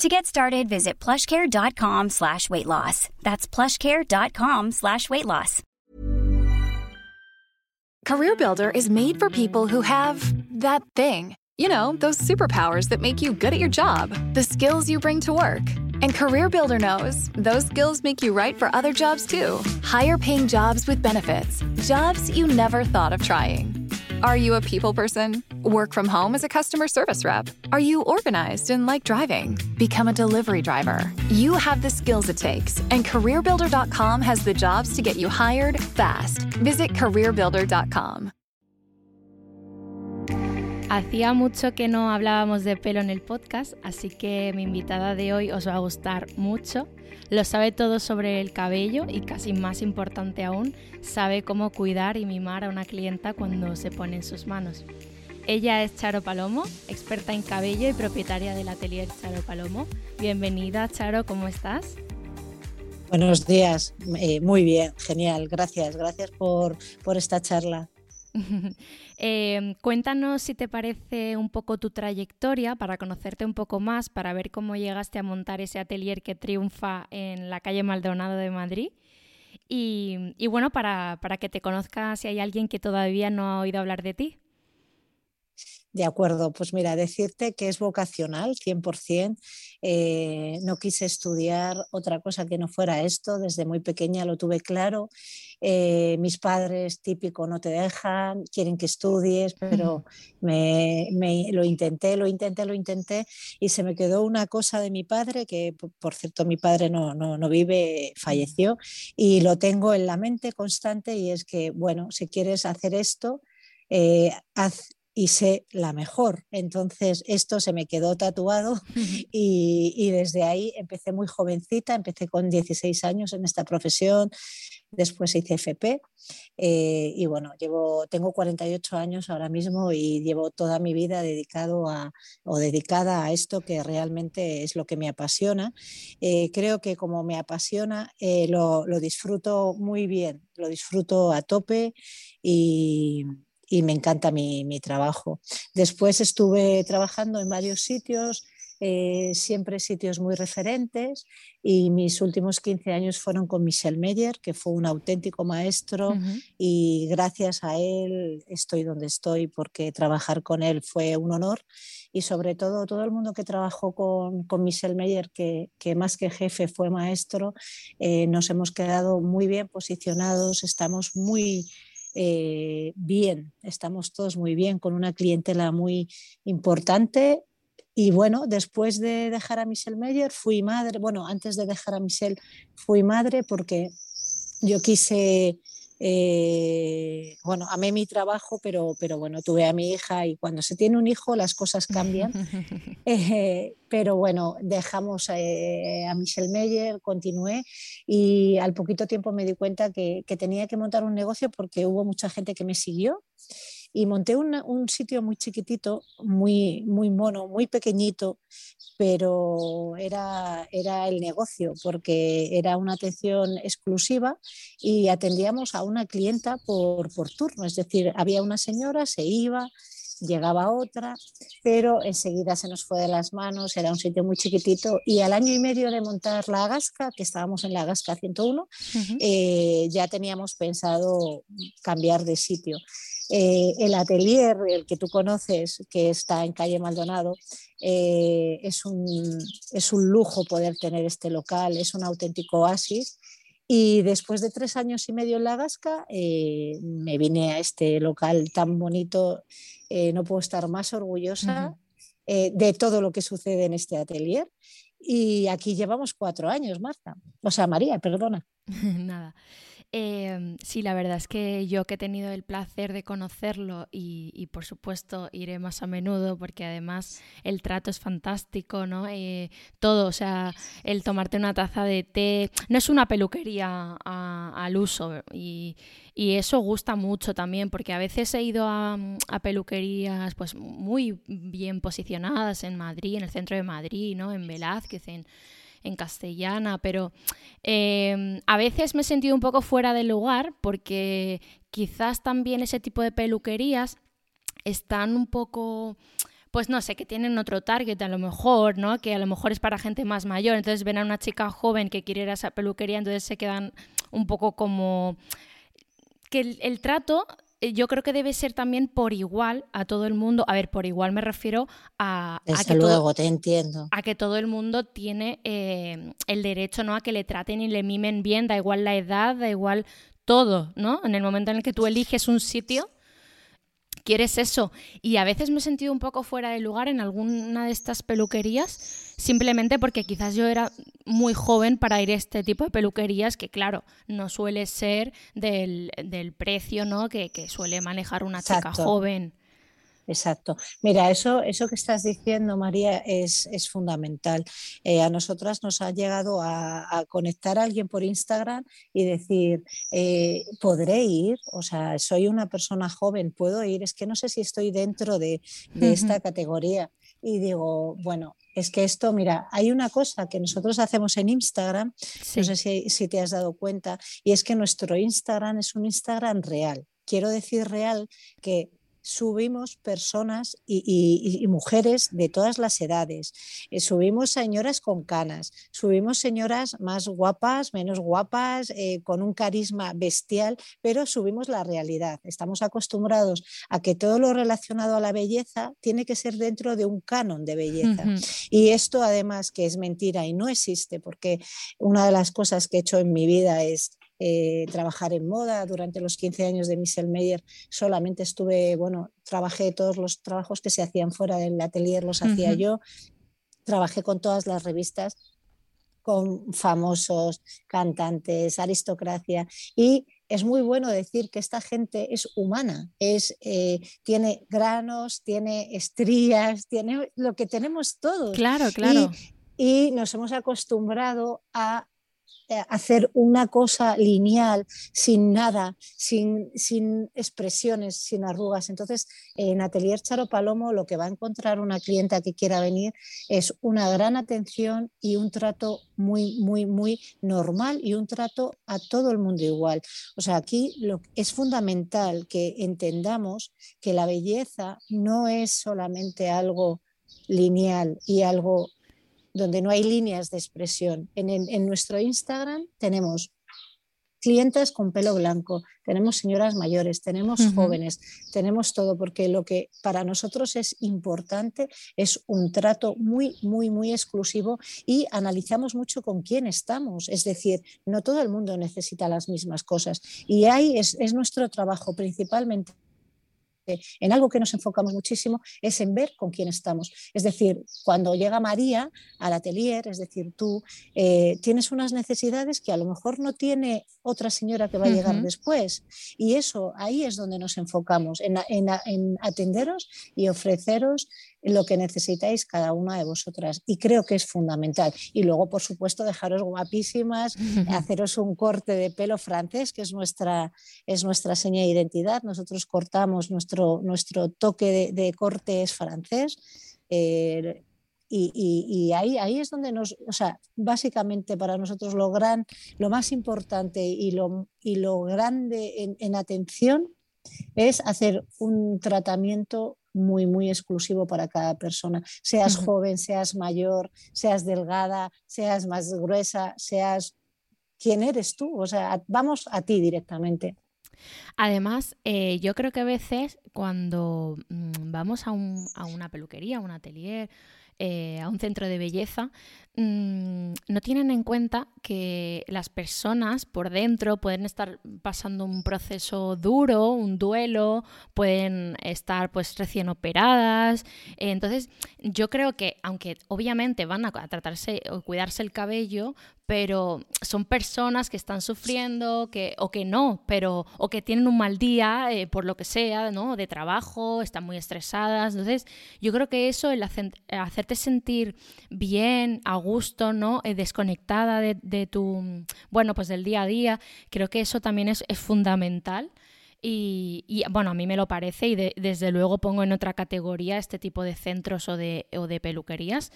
To get started, visit plushcare.com slash weight loss. That's plushcare.com slash weight loss. CareerBuilder is made for people who have that thing. You know, those superpowers that make you good at your job, the skills you bring to work. And CareerBuilder knows those skills make you right for other jobs too. Higher paying jobs with benefits, jobs you never thought of trying. Are you a people person? Work from home as a customer service rep? Are you organized and like driving? Become a delivery driver. You have the skills it takes, and CareerBuilder.com has the jobs to get you hired fast. Visit CareerBuilder.com. Hacía mucho que no hablábamos de pelo en el podcast, así que mi invitada de hoy os va a gustar mucho. Lo sabe todo sobre el cabello y casi más importante aún, sabe cómo cuidar y mimar a una clienta cuando se pone en sus manos. Ella es Charo Palomo, experta en cabello y propietaria del atelier Charo Palomo. Bienvenida, Charo, ¿cómo estás? Buenos días, eh, muy bien, genial, gracias, gracias por, por esta charla. eh, cuéntanos si te parece un poco tu trayectoria para conocerte un poco más, para ver cómo llegaste a montar ese atelier que triunfa en la calle Maldonado de Madrid. Y, y bueno, para, para que te conozca si hay alguien que todavía no ha oído hablar de ti. De acuerdo, pues mira, decirte que es vocacional, 100%. Eh, no quise estudiar otra cosa que no fuera esto, desde muy pequeña lo tuve claro. Eh, mis padres, típico, no te dejan, quieren que estudies, pero me, lo intenté, lo intenté, lo intenté y se me quedó una cosa de mi padre, que por cierto mi padre no, no, no vive, falleció, y lo tengo en la mente constante y es que, bueno, si quieres hacer esto, eh, haz, y sé la mejor. Entonces esto se me quedó tatuado y, desde ahí empecé muy jovencita, empecé con 16 años en esta profesión, después hice FP eh, y bueno, llevo, tengo 48 años ahora mismo y llevo toda mi vida dedicado a, o dedicada a esto que realmente es lo que me apasiona. Eh, creo que como me apasiona, eh, lo, lo disfruto muy bien, lo disfruto a tope y y me encanta mi, trabajo. Después estuve trabajando en varios sitios, eh, siempre sitios muy referentes y mis últimos 15 años fueron con Michel Meyer, que fue un auténtico maestro y gracias a él estoy donde estoy porque trabajar con él fue un honor y sobre todo todo el mundo que trabajó con, con Michel Meyer, que, que, más que jefe fue maestro, eh, nos hemos quedado muy bien posicionados, estamos muy eh, bien, estamos todos muy bien, con una clientela muy importante. Y bueno, después de dejar a Michelle Meyer, fui madre, bueno, antes de dejar a Michelle, fui madre porque yo quise eh, bueno, amé mi trabajo, pero, pero bueno, tuve a mi hija y cuando se tiene un hijo las cosas cambian. Eh, pero bueno, dejamos eh, a Michelle Meyer, continué y al poquito tiempo me di cuenta que, que tenía que montar un negocio porque hubo mucha gente que me siguió y monté un sitio muy chiquitito, muy, muy mono, muy pequeñito, pero era, era el negocio porque era una atención exclusiva y atendíamos a una clienta por, por turno, es decir, había una señora, se iba, llegaba otra, pero enseguida se nos fue de las manos, era un sitio muy chiquitito y al año y medio de montar la Agasca, que estábamos en la Agasca 101, eh, ya teníamos pensado cambiar de sitio. Eh, el atelier, el que tú conoces, que está en calle Maldonado, eh, es, un, es un lujo poder tener este local, es un auténtico oasis y después de tres años y medio en La Gasca, eh, me vine a este local tan bonito. No puedo estar más orgullosa de todo lo que sucede en este atelier. Y aquí llevamos cuatro años, Marta. O sea, María, perdona. Nada. Em, sí, la verdad es que yo que he tenido el placer de conocerlo y, por supuesto iré más a menudo porque además el trato es fantástico, ¿no? Eh, todo, o sea, el tomarte una taza de té, no es una peluquería al uso y, eso gusta mucho también porque a veces he ido a, peluquerías pues muy bien posicionadas en Madrid, en el centro de Madrid, ¿no? En Velázquez, en en castellana, pero em, a veces me he sentido un poco fuera de lugar porque quizás también ese tipo de peluquerías están un poco pues no sé, que tienen otro target a lo mejor, ¿no? Que a lo mejor es para gente más mayor, entonces ven a una chica joven que quiere ir a esa peluquería, entonces se quedan un poco como que el trato yo creo que debe ser también por igual a todo el mundo. A ver, por igual me refiero a, que luego, todo, te entiendo. A que todo el mundo tiene eh, el derecho ¿no? a que le traten y le mimen bien, da igual la edad, da igual todo, ¿no? En el momento en el que tú eliges un sitio, quieres eso. Y a veces me he sentido un poco fuera de lugar en alguna de estas peluquerías, simplemente porque quizás yo era muy joven para ir a este tipo de peluquerías, que claro, no suele ser del, precio ¿no? que, suele manejar una chica joven. Exacto. Mira, eso, eso que estás diciendo, María, es, fundamental. Eh, a nosotras nos ha llegado a, conectar a alguien por Instagram y decir, eh, ¿podré ir? O sea, soy una persona joven, ¿puedo ir? Es que no sé si estoy dentro de, esta categoría. Y digo, bueno, es que esto, mira, hay una cosa que nosotros hacemos en Instagram, no sé si, si, te has dado cuenta, y es que nuestro Instagram es un Instagram real. Quiero decir real que subimos personas y, mujeres de todas las edades. Eh, subimos señoras con canas, subimos señoras más guapas, menos guapas, eh, con un carisma bestial, pero subimos la realidad. Estamos acostumbrados a que todo lo relacionado a la belleza tiene que ser dentro de un canon de belleza. Y esto además que es mentira y no existe, porque una de las cosas que he hecho en mi vida es eh, trabajar en moda. Durante los 15 años de Michelle Meyer solamente estuve, bueno, trabajé todos los trabajos que se hacían fuera del atelier, los hacía yo. Trabajé con todas las revistas, con famosos, cantantes, aristocracia y es muy bueno decir que esta gente es humana, es, eh, tiene granos, tiene estrías, tiene lo que tenemos todos. Claro, claro. y nos hemos acostumbrado a hacer una cosa lineal, sin nada, sin, sin, expresiones, sin arrugas. Entonces, en Atelier Charo Palomo lo que va a encontrar una clienta que quiera venir es una gran atención y un trato muy, muy, muy normal y un trato a todo el mundo igual. O sea, aquí lo, es fundamental que entendamos que la belleza no es solamente algo lineal y algo donde no hay líneas de expresión. En, nuestro Instagram tenemos clientes con pelo blanco, tenemos señoras mayores, tenemos jóvenes, tenemos todo, porque lo que para nosotros es importante es un trato muy, muy, muy exclusivo y analizamos mucho con quién estamos. Es decir, no todo el mundo necesita las mismas cosas. Y ahí es, es nuestro trabajo principalmente en algo que nos enfocamos muchísimo es en ver con quién estamos. Es decir, cuando llega María al atelier, es decir, tú eh, tienes unas necesidades que a lo mejor no tiene otra señora que va a llegar después. Y eso, ahí es donde nos enfocamos, en, en atenderos y ofreceros lo que necesitáis cada una de vosotras. Y creo que es fundamental. Y luego, por supuesto, dejaros guapísimas, haceros un corte de pelo francés, que es nuestra, es nuestra seña de identidad. Nosotros cortamos, nuestro, nuestro toque de, corte es francés. Eh, y, ahí, ahí es donde nos, o sea, básicamente para nosotros lo gran, lo más importante y lo, y lo grande en, en atención es hacer un tratamiento muy, muy exclusivo para cada persona. Seas joven, seas mayor, seas delgada, seas más gruesa, seas quién eres tú. O sea, vamos a ti directamente. Además, eh, yo creo que a veces cuando mm, vamos a, a, una peluquería, a un atelier, eh, a un centro de belleza, mm, no tienen en cuenta que las personas por dentro pueden estar pasando un proceso duro, un duelo, pueden estar pues recién operadas. entonces, yo creo que aunque obviamente van a tratarse o cuidarse el cabello, pero son personas que están sufriendo que, o que no, pero o que tienen un mal día eh, por lo que sea, ¿no? De trabajo, están muy estresadas. Entonces, yo creo que eso, el hacerte sentir bien, a gusto, ¿no? Eh, desconectada de, tu, bueno, pues del día a día, creo que eso también es, fundamental. Y, bueno, a mí me lo parece y desde luego pongo en otra categoría este tipo de centros o de, o de peluquerías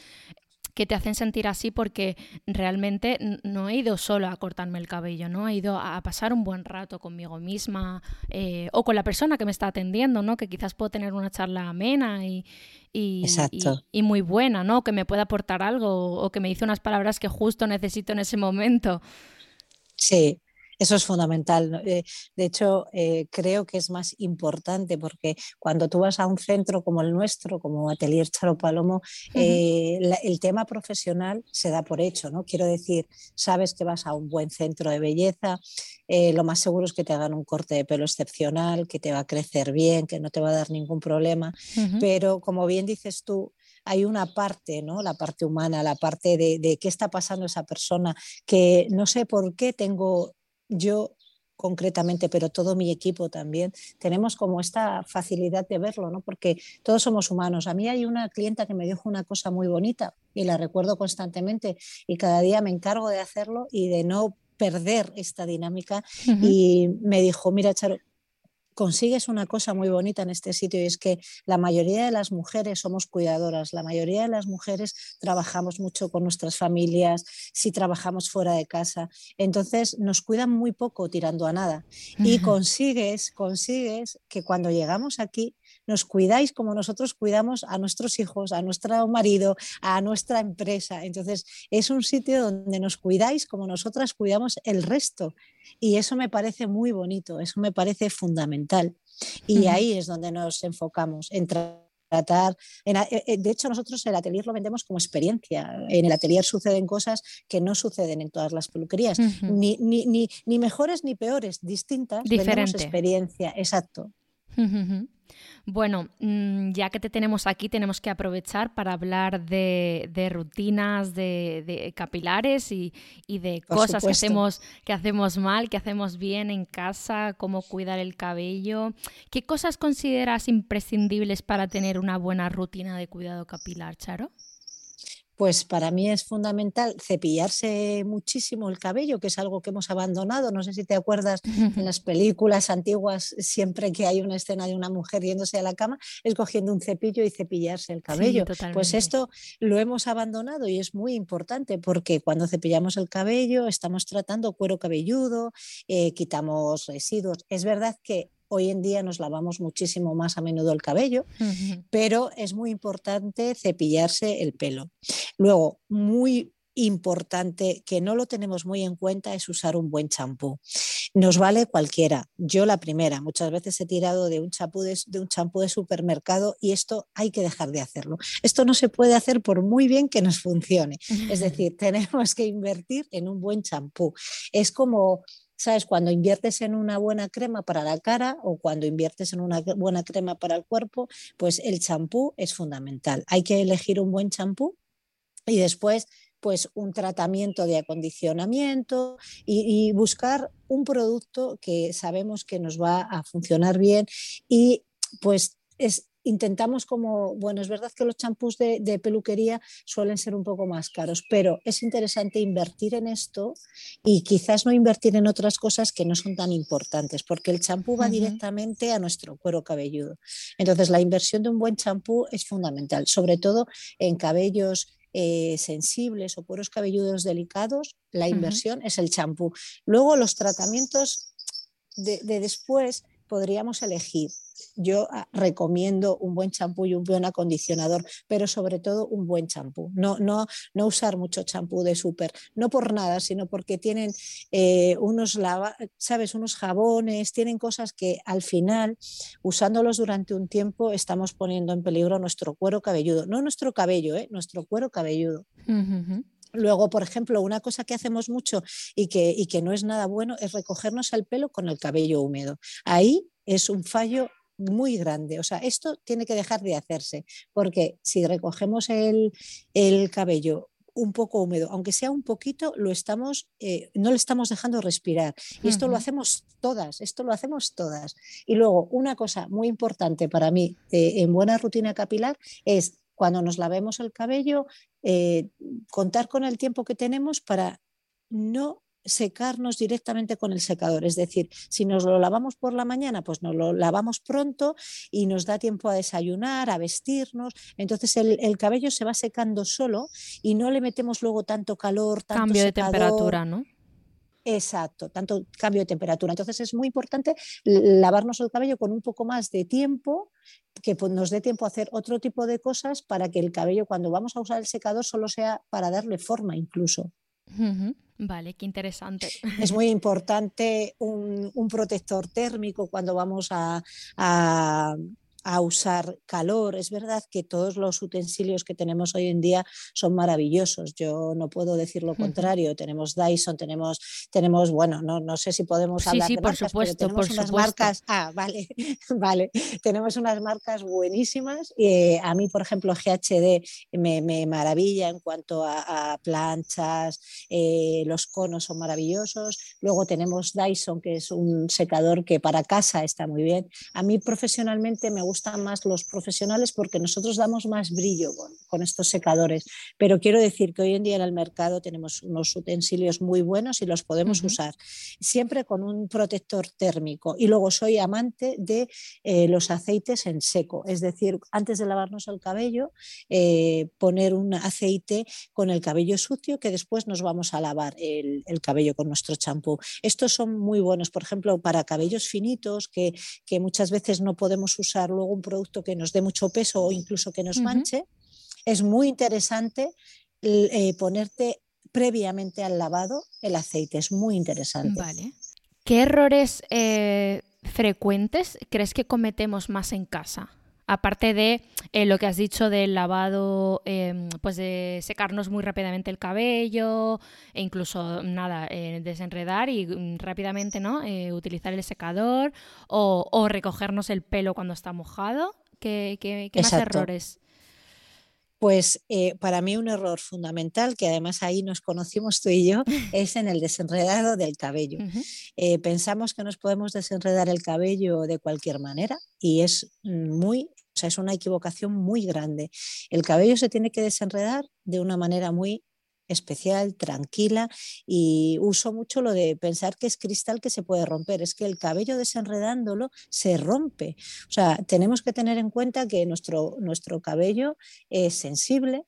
que te hacen sentir así porque realmente no he ido solo a cortarme el cabello, ¿no? He ido a pasar un buen rato conmigo misma eh, o con la persona que me está atendiendo, ¿no? Que quizás puedo tener una charla amena y, y, y, muy buena, ¿no? Que me pueda aportar algo o que me dice unas palabras que justo necesito en ese momento. Sí, eso es fundamental. Eh, de hecho, eh, creo que es más importante porque cuando tú vas a un centro como el nuestro, como Atelier Charo Palomo, eh, el tema profesional se da por hecho, ¿no? Quiero decir, sabes que vas a un buen centro de belleza, lo más seguro es que te hagan un corte de pelo excepcional, que te va a crecer bien, que no te va a dar ningún problema, pero como bien dices tú, hay una parte, ¿no? La parte humana, la parte de, de, qué está pasando esa persona, que no sé por qué tengo yo concretamente, pero todo mi equipo también, tenemos como esta facilidad de verlo, ¿no? Porque todos somos humanos. A mí hay una clienta que me dijo una cosa muy bonita y la recuerdo constantemente y cada día me encargo de hacerlo y de no perder esta dinámica y me dijo, mira, Charo, consigues una cosa muy bonita en este sitio y es que la mayoría de las mujeres somos cuidadoras, la mayoría de las mujeres trabajamos mucho con nuestras familias, si trabajamos fuera de casa, entonces nos cuidan muy poco tirando a nada. Y consigues, consigues que cuando llegamos aquí nos cuidáis como nosotros cuidamos a nuestros hijos, a nuestro marido, a nuestra empresa. Entonces, es un sitio donde nos cuidáis como nosotras cuidamos el resto. Y eso me parece muy bonito, eso me parece fundamental. Y ahí es donde nos enfocamos, en tratar. Eh, eh, de hecho, nosotros el atelier lo vendemos como experiencia. En el atelier suceden cosas que no suceden en todas las peluquerías, ni, ni, mejores ni peores, distintas. Diferente. experiencia, exacto. Bueno, mm, ya que te tenemos aquí, tenemos que aprovechar para hablar de, rutinas de, capilares y, de cosas que hacemos, que hacemos mal, que hacemos bien en casa, cómo cuidar el cabello. ¿Qué cosas consideras imprescindibles para tener una buena rutina de cuidado capilar, Charo? Pues para mí es fundamental cepillarse muchísimo el cabello, que es algo que hemos abandonado. No sé si te acuerdas en las películas antiguas, siempre que hay una escena de una mujer yéndose a la cama, es cogiendo un cepillo y cepillarse el cabello. pues esto lo hemos abandonado y es muy importante porque cuando cepillamos el cabello estamos tratando cuero cabelludo, eh, quitamos residuos. Es verdad que Hoy en día nos lavamos muchísimo más a menudo el cabello, pero es muy importante cepillarse el pelo. Luego, muy importante que no lo tenemos muy en cuenta es usar un buen champú. Nos vale cualquiera. Yo la primera, muchas veces he tirado de un champú de, un champú de supermercado y esto hay que dejar de hacerlo. Esto no se puede hacer por muy bien que nos funcione. Es decir, tenemos que invertir en un buen champú. Es como ¿Sabes? Cuando inviertes en una buena crema para la cara o cuando inviertes en una buena crema para el cuerpo, pues el champú es fundamental. Hay que elegir un buen champú y después pues un tratamiento de acondicionamiento y, y, buscar un producto que sabemos que nos va a funcionar bien y pues es intentamos como, bueno, es verdad que los champús de, peluquería suelen ser un poco más caros, pero es interesante invertir en esto y quizás no invertir en otras cosas que no son tan importantes, porque el champú va directamente a nuestro cuero cabelludo. Entonces, la inversión de un buen champú es fundamental, sobre todo en cabellos eh, sensibles o cueros cabelludos delicados, la inversión es el champú. Luego los tratamientos de, después podríamos elegir. Yo ah, recomiendo un buen champú y un buen acondicionador, pero sobre todo un buen champú. No, no, no usar mucho champú de súper, no por nada, sino porque tienen eh, unos, ¿sabes? unos jabones, tienen cosas que al final, usándolos durante un tiempo, estamos poniendo en peligro nuestro cuero cabelludo. No nuestro cabello, ¿eh? nuestro cuero cabelludo. Luego, por ejemplo, una cosa que hacemos mucho y que, y que no es nada bueno es recogernos el pelo con el cabello húmedo. Ahí es un fallo muy grande. O sea, esto tiene que dejar de hacerse, porque si recogemos el, cabello un poco húmedo, aunque sea un poquito, lo estamos, eh, no le estamos dejando respirar. Y esto lo hacemos todas, esto lo hacemos todas. Y luego, una cosa muy importante para mí eh, en buena rutina capilar es cuando nos lavemos el cabello, eh, contar con el tiempo que tenemos para no secarnos directamente con el secador. Es decir, si nos lo lavamos por la mañana, pues nos lo lavamos pronto y nos da tiempo a desayunar, a vestirnos. Entonces el, cabello se va secando solo y no le metemos luego tanto calor, tanto Cambio de temperatura, ¿no? Exacto, tanto cambio de temperatura. Entonces es muy importante lavarnos el cabello con un poco más de tiempo, que pues, nos dé tiempo a hacer otro tipo de cosas para que el cabello cuando vamos a usar el secador solo sea para darle forma incluso. Vale, qué interesante. Es muy importante un, protector térmico cuando vamos a, a usar calor. Es verdad que todos los utensilios que tenemos hoy en día son maravillosos. Yo no puedo decir lo contrario. Tenemos Dyson, tenemos, tenemos bueno, no, no sé si podemos hablar sí, de por marcas, supuesto, tenemos por unas supuesto. marcas. Ah, vale, vale. Tenemos unas marcas buenísimas. Eh, a mí, por ejemplo, GHD me, maravilla en cuanto a, planchas, eh, los conos son maravillosos. Luego tenemos Dyson, que es un secador que para casa está muy bien. A mí profesionalmente me gusta gustan más los profesionales porque nosotros damos más brillo con, estos secadores. Pero quiero decir que hoy en día en el mercado tenemos unos utensilios muy buenos y los podemos usar siempre con un protector térmico. Y luego soy amante de eh, los aceites en seco, es decir, antes de lavarnos el cabello, eh, poner un aceite con el cabello sucio que después nos vamos a lavar el, cabello con nuestro champú. Estos son muy buenos, por ejemplo, para cabellos finitos que, que muchas veces no podemos usarlo un producto que nos dé mucho peso o incluso que nos manche, es muy interesante eh, ponerte previamente al lavado el aceite, es muy interesante. Vale. ¿Qué errores eh, frecuentes crees que cometemos más en casa? Aparte de eh, lo que has dicho del lavado, em, pues de secarnos muy rápidamente el cabello, e incluso nada, eh, desenredar y mm, rápidamente ¿no? Eh, utilizar el secador o, recogernos el pelo cuando está mojado. ¿Qué, qué, más errores? Pues para mí un error fundamental, que además ahí nos conocimos tú y yo, es en el desenredado del cabello. pensamos que nos podemos desenredar el cabello de cualquier manera y es muy o sea, es una equivocación muy grande. El cabello se tiene que desenredar de una manera muy especial, tranquila y uso mucho lo de pensar que es cristal que se puede romper, es que el cabello desenredándolo se rompe. O sea, tenemos que tener en cuenta que nuestro, nuestro cabello es sensible,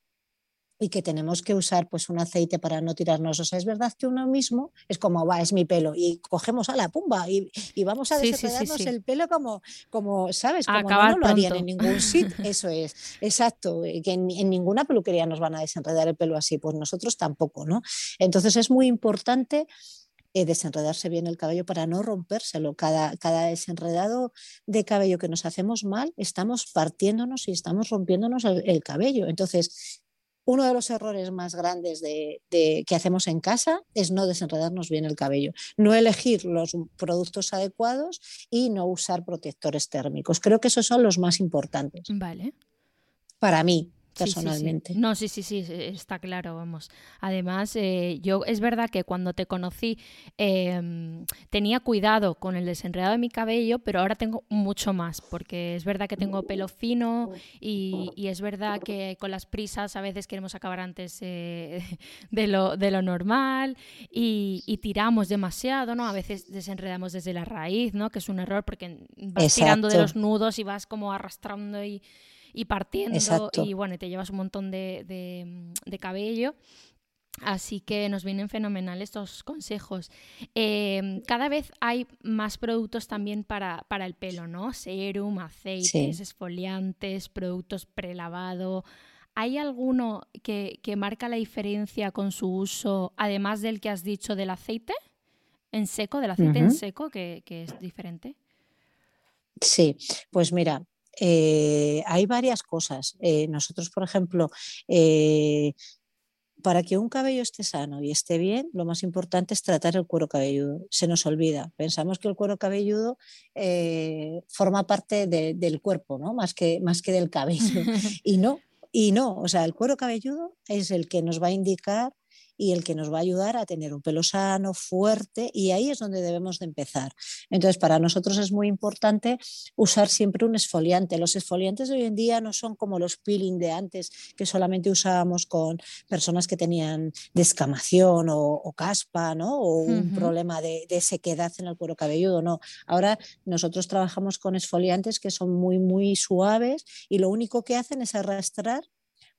y que tenemos que usar pues un aceite para no tirarnos. O sea, es verdad que uno mismo es como, va, es mi pelo y cogemos a la pumba y, vamos a desenredarnos el pelo como, como ¿sabes? Como no, lo harían en ningún sitio. Eso es, exacto, eh, que en, ninguna peluquería nos van a desenredar el pelo así, pues nosotros tampoco, ¿no? Entonces es muy importante eh, desenredarse bien el cabello para no rompérselo. Cada, cada desenredado de cabello que nos hacemos mal, estamos partiéndonos y estamos rompiéndonos el cabello. Entonces, uno de los errores más grandes de, que hacemos en casa es no desenredarnos bien el cabello, no elegir los productos adecuados y no usar protectores térmicos. Creo que esos son los más importantes. Vale. Para mí personalmente. No, sí, sí, sí, está claro, vamos. Además, eh, yo es verdad que cuando te conocí em, tenía cuidado con el desenredado de mi cabello, pero ahora tengo mucho más, porque es verdad que tengo pelo fino y, es verdad que con las prisas a veces queremos acabar antes eh, de, lo, de lo normal y, tiramos demasiado, ¿no? A veces desenredamos desde la raíz, ¿no? Que es un error porque vas tirando de los nudos y vas como arrastrando y y partiendo y bueno, te llevas un montón de, cabello. Así que nos vienen fenomenales estos consejos. Em, cada vez hay más productos también para, para el pelo, ¿no? Serum, aceites, esfoliantes, productos prelavado. ¿Hay alguno que, marca la diferencia con su uso, además del que has dicho del aceite en seco, del aceite en seco, que, es diferente? Sí, pues mira, eh, hay varias cosas. Eh, nosotros, por ejemplo, eh, para que un cabello esté sano y esté bien, lo más importante es tratar el cuero cabelludo. Se nos olvida. Pensamos que el cuero cabelludo forma parte del cuerpo, ¿no? Más que, más que del cabello. y no, y no, o sea, el cuero cabelludo es el que nos va a indicar y el que nos va a ayudar a tener un pelo sano, fuerte, y ahí es donde debemos de empezar. Entonces, para nosotros es muy importante usar siempre un esfoliante. Los esfoliantes de hoy en día no son como los peeling de antes, que solamente usábamos con personas que tenían descamación o, caspa, ¿no? O un problema de, de, sequedad en el cuero cabelludo, no. Ahora nosotros trabajamos con esfoliantes que son muy, muy suaves y lo único que hacen es arrastrar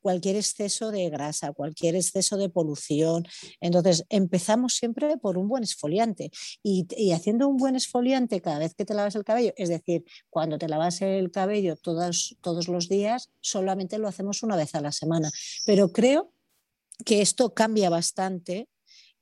cualquier exceso de grasa, cualquier exceso de polución. Entonces, empezamos siempre por un buen esfoliante y, haciendo un buen esfoliante cada vez que te lavas el cabello, es decir, cuando te lavas el cabello todos, todos los días, solamente lo hacemos una vez a la semana. Pero creo que esto cambia bastante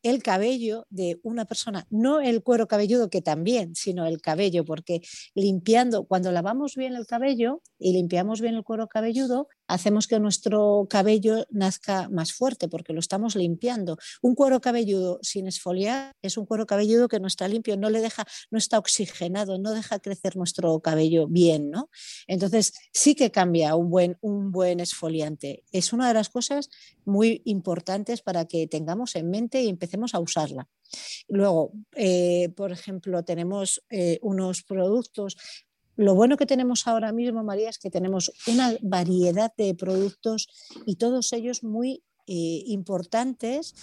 el cabello de una persona, no el cuero cabelludo que también, sino el cabello, porque limpiando, cuando lavamos bien el cabello y limpiamos bien el cuero cabelludo, hacemos que nuestro cabello nazca más fuerte porque lo estamos limpiando. Un cuero cabelludo sin esfoliar es un cuero cabelludo que no está limpio, no le deja, no está oxigenado, no deja crecer nuestro cabello bien, ¿no? Entonces sí que cambia un buen, un buen esfoliante. Es una de las cosas muy importantes para que tengamos en mente y empecemos a usarla. Luego, eh, por ejemplo, tenemos eh, unos productos lo bueno que tenemos ahora mismo, María, es que tenemos una variedad de productos y todos ellos muy eh, importantes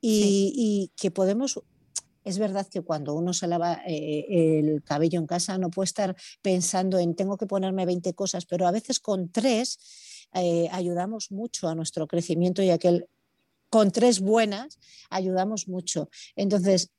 y, que podemos es verdad que cuando uno se lava eh, el cabello en casa no puede estar pensando en tengo que ponerme 20 cosas, pero a veces con tres eh, ayudamos mucho a nuestro crecimiento y aquel con tres buenas ayudamos mucho. Entonces,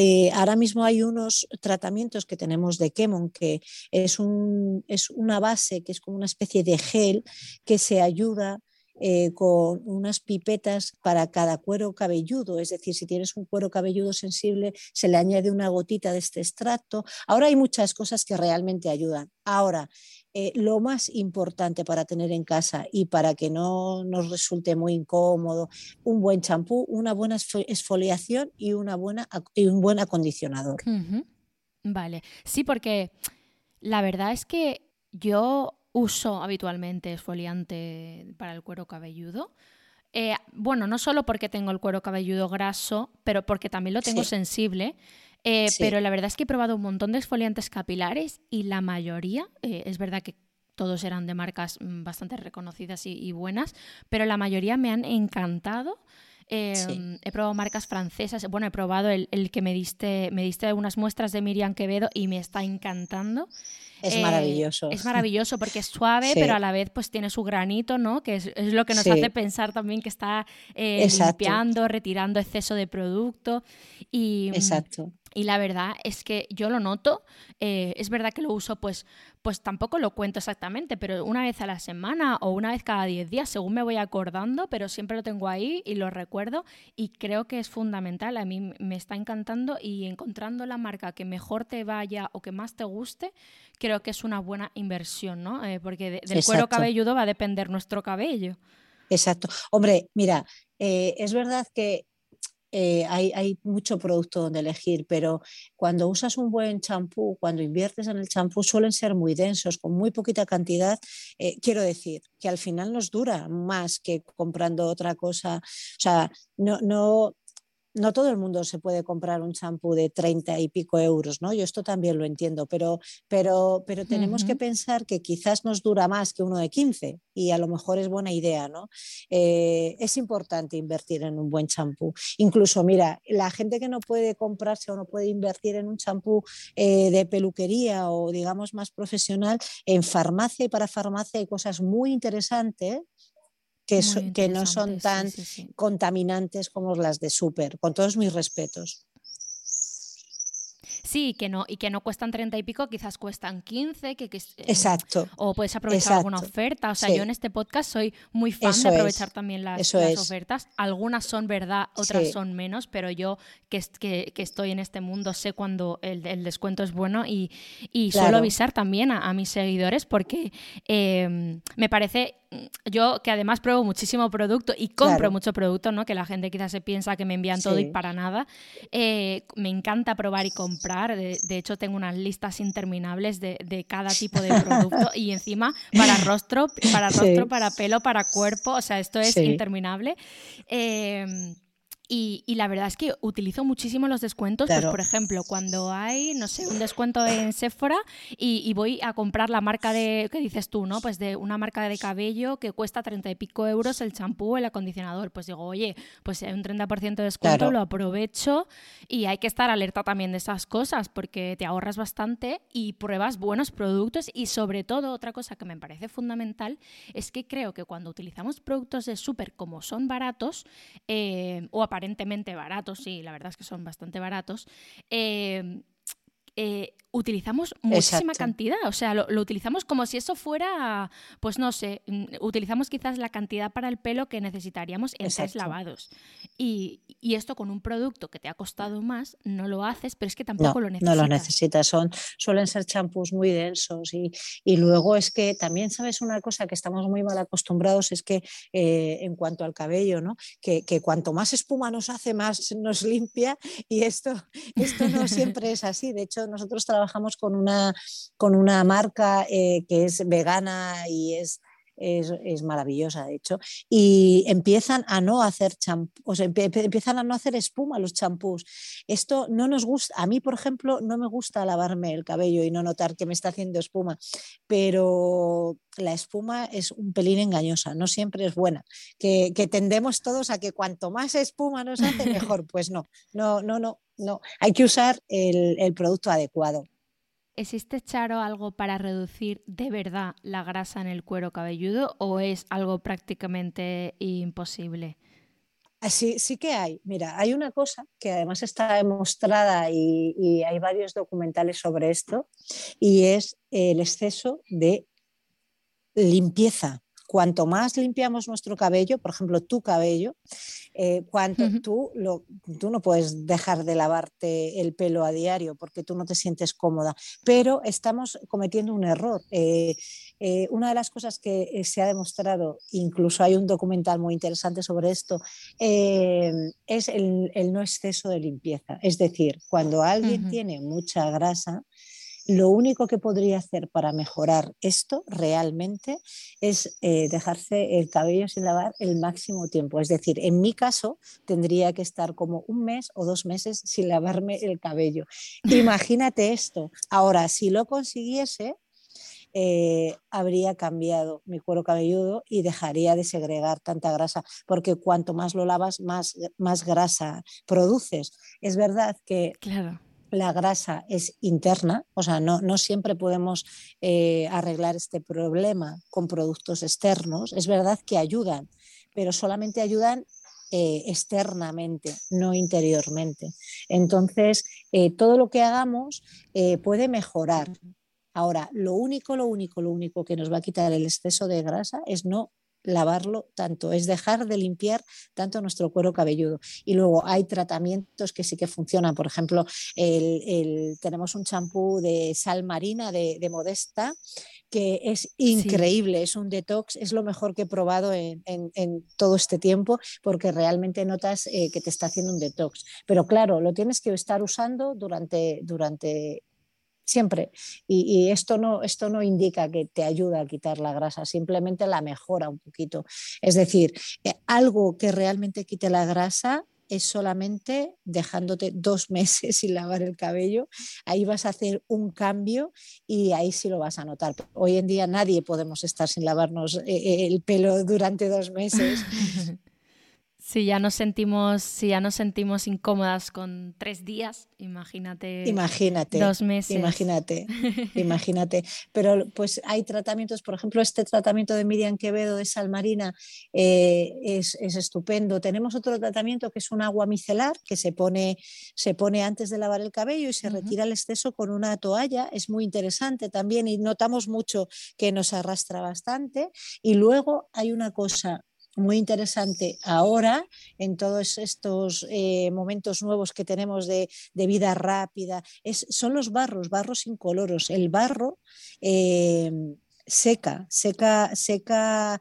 eh, ahora mismo hay unos tratamientos que tenemos de Kemon, que es, un, es una base, que es como una especie de gel que se ayuda eh, con unas pipetas para cada cuero cabelludo, es decir, si tienes un cuero cabelludo sensible, se le añade una gotita de este extracto. Ahora hay muchas cosas que realmente ayudan. Ahora, eh, lo más importante para tener en casa y para que no nos resulte muy incómodo, un buen champú, una buena esfoliación y, una buena, y un buen acondicionador. Vale, sí, porque la verdad es que yo uso habitualmente esfoliante para el cuero cabelludo. Eh, bueno, no solo porque tengo el cuero cabelludo graso, pero porque también lo tengo sensible. Eh, pero la verdad es que he probado un montón de esfoliantes capilares y la mayoría, eh, es verdad que todos eran de marcas mm, bastante reconocidas y, buenas, pero la mayoría me han encantado. Em, he probado marcas francesas, bueno, he probado el, el, que me diste, me diste algunas muestras de Miriam Quevedo y me está encantando. Es eh, maravilloso. Es maravilloso porque es suave, pero a la vez pues tiene su granito, ¿no? Que es, lo que nos hace pensar también que está limpiando, retirando exceso de producto. Y, mm, Exacto. Y la verdad es que yo lo noto, eh, es verdad que lo uso, pues, pues tampoco lo cuento exactamente, pero una vez a la semana o una vez cada 10 días, según me voy acordando, pero siempre lo tengo ahí y lo recuerdo y creo que es fundamental. A mí me está encantando y encontrando la marca que mejor te vaya o que más te guste, creo que es una buena inversión, ¿no? Eh, porque del cuero cabelludo va a depender nuestro cabello. Exacto. Hombre, mira, eh, es verdad que eh, hay, mucho producto donde elegir, pero cuando usas un buen champú, cuando inviertes en el champú, suelen ser muy densos, con muy poquita cantidad. Eh, quiero decir que al final nos dura más que comprando otra cosa. O sea, no, no, no todo el mundo se puede comprar un champú de 30 y pico euros, ¿no? Yo esto también lo entiendo, pero, pero, pero tenemos que pensar que quizás nos dura más que uno de 15 y a lo mejor es buena idea, ¿no? Eh, es importante invertir en un buen champú. Incluso, mira, la gente que no puede comprarse o no puede invertir en un champú eh, de peluquería o digamos más profesional, en farmacia y para farmacia hay cosas muy interesantes que, que no son tan contaminantes como las de súper, con todos mis respetos. Sí, que no, y que no cuestan 30 y pico, quizás cuestan 15, que, eh, Exacto. O puedes aprovechar alguna oferta. O sea, yo en este podcast soy muy fan de aprovechar también las, ofertas. Algunas son verdad, otras son menos, pero yo que, que, que, estoy en este mundo sé cuando el, descuento es bueno y, y suelo avisar también a, mis seguidores porque em, me parece yo que además pruebo muchísimo producto y compro mucho producto, ¿no? Que la gente quizás se piensa que me envían todo y para nada. Eh, me encanta probar y comprar. De, hecho, tengo unas listas interminables de, cada tipo de producto y encima para rostro, para rostro, para pelo, para cuerpo. O sea, esto es interminable. Eh, y, la verdad es que utilizo muchísimo los descuentos. Pues, por ejemplo, cuando hay, no sé, un descuento en Sephora y, voy a comprar la marca de, ¿qué dices tú, no? Pues de una marca de cabello que cuesta 30 y pico euros el champú, el acondicionador. Pues digo, oye, pues si hay un 30% de descuento, lo aprovecho y hay que estar alerta también de esas cosas porque te ahorras bastante y pruebas buenos productos y sobre todo otra cosa que me parece fundamental es que creo que cuando utilizamos productos de súper como son baratos eh, o aparentemente baratos, sí, la verdad es que son bastante baratos, eh, eh, utilizamos muchísima cantidad, o sea, lo, utilizamos como si eso fuera, pues no sé, mm, utilizamos quizás la cantidad para el pelo que necesitaríamos en tres lavados. Y, esto con un producto que te ha costado más, no lo haces, pero es que tampoco lo necesitas. No lo necesitas, Son, suelen ser champús muy densos y, y, luego es que también sabes una cosa que estamos muy mal acostumbrados, es que eh, en cuanto al cabello, ¿no? Que, que, cuanto más espuma nos hace, más nos limpia y esto, esto no siempre es así. De hecho, nosotros trabajamos con una, con una marca eh, que es vegana y es es, maravillosa, de hecho, y empiezan a no hacer champú, o sea, empiezan a no hacer espuma los champús. Esto no nos gusta, a mí, por ejemplo, no me gusta lavarme el cabello y no notar que me está haciendo espuma, pero la espuma es un pelín engañosa, no siempre es buena, que, tendemos todos a que cuanto más espuma nos hace, mejor. Pues no, no, no, no, no. Hay que usar el producto adecuado. ¿Existe, Charo, algo para reducir de verdad la grasa en el cuero cabelludo o es algo prácticamente imposible? Ah, sí, sí que hay. Mira, hay una cosa que además está demostrada y, y hay varios documentales sobre esto y es el exceso de limpieza cuanto más limpiamos nuestro cabello, por ejemplo, tu cabello, eh, cuanto tú, lo, tú no puedes dejar de lavarte el pelo a diario porque tú no te sientes cómoda, pero estamos cometiendo un error. Eh, eh, una de las cosas que se ha demostrado, incluso hay un documental muy interesante sobre esto, es el, no exceso de limpieza. Es decir, cuando alguien tiene mucha grasa, lo único que podría hacer para mejorar esto realmente es eh, dejarse el cabello sin lavar el máximo tiempo. Es decir, en mi caso tendría que estar como un mes o dos meses sin lavarme el cabello. Imagínate esto. Ahora, si lo consiguiese, eh, habría cambiado mi cuero cabelludo y dejaría de segregar tanta grasa, porque cuanto más lo lavas, más, más grasa produces. Es verdad que claro la grasa es interna, o sea, no, siempre podemos eh, arreglar este problema con productos externos. Es verdad que ayudan, pero solamente ayudan eh, externamente, no interiormente. Entonces, eh, todo lo que hagamos puede mejorar. Ahora, lo único, lo único, lo único que nos va a quitar el exceso de grasa es no lavarlo tanto, es dejar de limpiar tanto nuestro cuero cabelludo. Y luego hay tratamientos que sí que funcionan, por ejemplo, el, tenemos un champú de sal marina de, Modesta que es increíble, es un detox, es lo mejor que he probado en, todo este tiempo porque realmente notas eh, que te está haciendo un detox. Pero claro, lo tienes que estar usando durante, durante siempre. Y, esto, no, esto no indica que te ayuda a quitar la grasa, simplemente la mejora un poquito. Es decir, eh, algo que realmente quite la grasa es solamente dejándote dos meses sin lavar el cabello. Ahí vas a hacer un cambio y ahí sí lo vas a notar. Hoy en día nadie podemos estar sin lavarnos eh, eh, el pelo durante dos meses. Si ya nos sentimos, si ya nos sentimos incómodas con tres días, imagínate, imagínate dos meses. Imagínate, imagínate. Pero pues hay tratamientos, por ejemplo, este tratamiento de Miriam Quevedo de sal marina eh, es, estupendo. Tenemos otro tratamiento que es un agua micelar que se pone, se pone antes de lavar el cabello y se retira el exceso con una toalla. Es muy interesante también y notamos mucho que nos arrastra bastante. Y luego hay una cosa muy interesante ahora en todos estos eh, momentos nuevos que tenemos de, vida rápida es, son los barros, barros incoloros. El barro eh, seca, seca, seca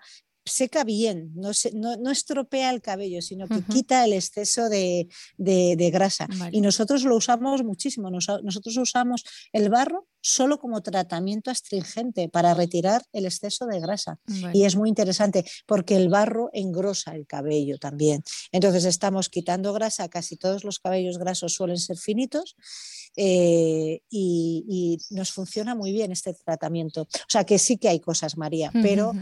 seca bien, no, no, estropea el cabello, sino que quita el exceso de, grasa. Y nosotros lo usamos muchísimo. nosotros usamos el barro solo como tratamiento astringente para retirar el exceso de grasa. Y es muy interesante porque el barro engrosa el cabello también. Entonces estamos quitando grasa, casi todos los cabellos grasos suelen ser finitos. Eh, y, nos funciona muy bien este tratamiento. O sea que sí que hay cosas, María, pero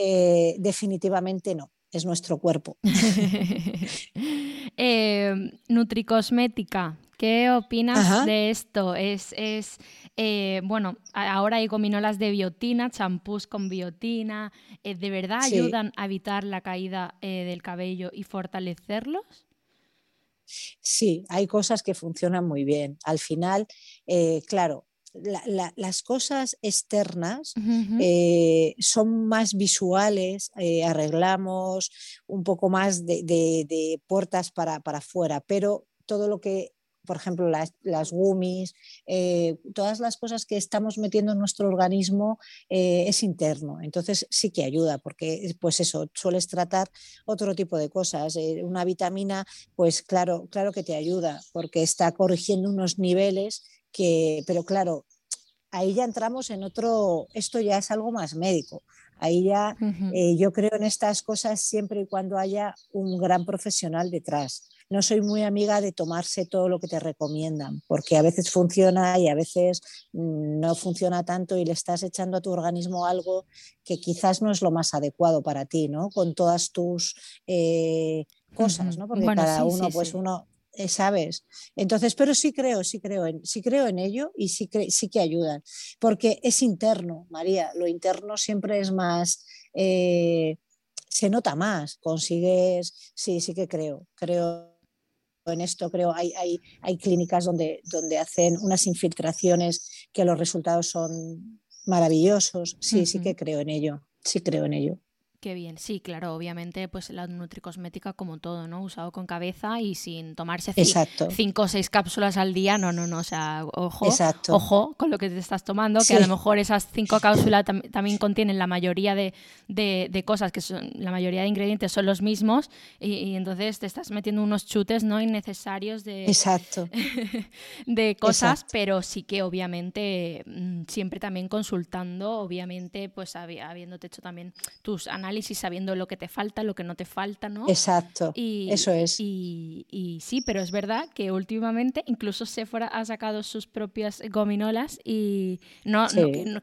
eh, definitivamente no, es nuestro cuerpo. eh, Nutricosmética, ¿qué opinas de esto? Es, es eh, bueno, ahora hay gominolas de biotina, champús con biotina, eh, ¿de verdad ayudan a evitar la caída del cabello y fortalecerlos? Sí, hay cosas que funcionan muy bien. Al final, claro, las cosas externas eh, son más visuales, eh, arreglamos un poco más de, puertas para, para afuera, pero todo lo que por ejemplo, las, las gummies, eh, todas las cosas que estamos metiendo en nuestro organismo es interno. Entonces sí que ayuda, porque pues eso, sueles tratar otro tipo de cosas. una vitamina, pues claro, claro que te ayuda, porque está corrigiendo unos niveles que, pero claro, ahí ya entramos en otro, esto ya es algo más médico. Ahí ya eh, yo creo en estas cosas siempre y cuando haya un gran profesional detrás. No soy muy amiga de tomarse todo lo que te recomiendan, porque a veces funciona y a veces mm, no funciona tanto y le estás echando a tu organismo algo que quizás no es lo más adecuado para ti, ¿no? Con todas tus eh, cosas, ¿no? Porque cada uno, pues uno, ¿sabes? Entonces, pero sí creo, sí creo en, sí creo en ello y sí, sí que ayudan, porque es interno, María, lo interno siempre es más, eh, se nota más, consigues, sí, sí que creo, creo en esto, creo, hay, hay, hay clínicas donde, donde hacen unas infiltraciones que los resultados son maravillosos, sí, sí que creo en ello, sí creo en ello. Qué bien, sí, claro, obviamente, pues la nutricosmética como todo, ¿no? Usado con cabeza y sin tomarse cinco o seis cápsulas al día, no, no, no, o sea, ojo, ojo con lo que te estás tomando, que a lo mejor esas cinco cápsulas también contienen la mayoría de, cosas, que son, la mayoría de ingredientes son los mismos y, entonces te estás metiendo unos chutes no innecesarios de, Exacto. de cosas, pero sí que obviamente mm, siempre también consultando, obviamente, pues habiéndote hecho también tus análisis análisis sabiendo lo que te falta, lo que no te falta, ¿no? Exacto. Y, eso es. Y, sí, pero es verdad que últimamente incluso Sephora ha sacado sus propias gominolas y no,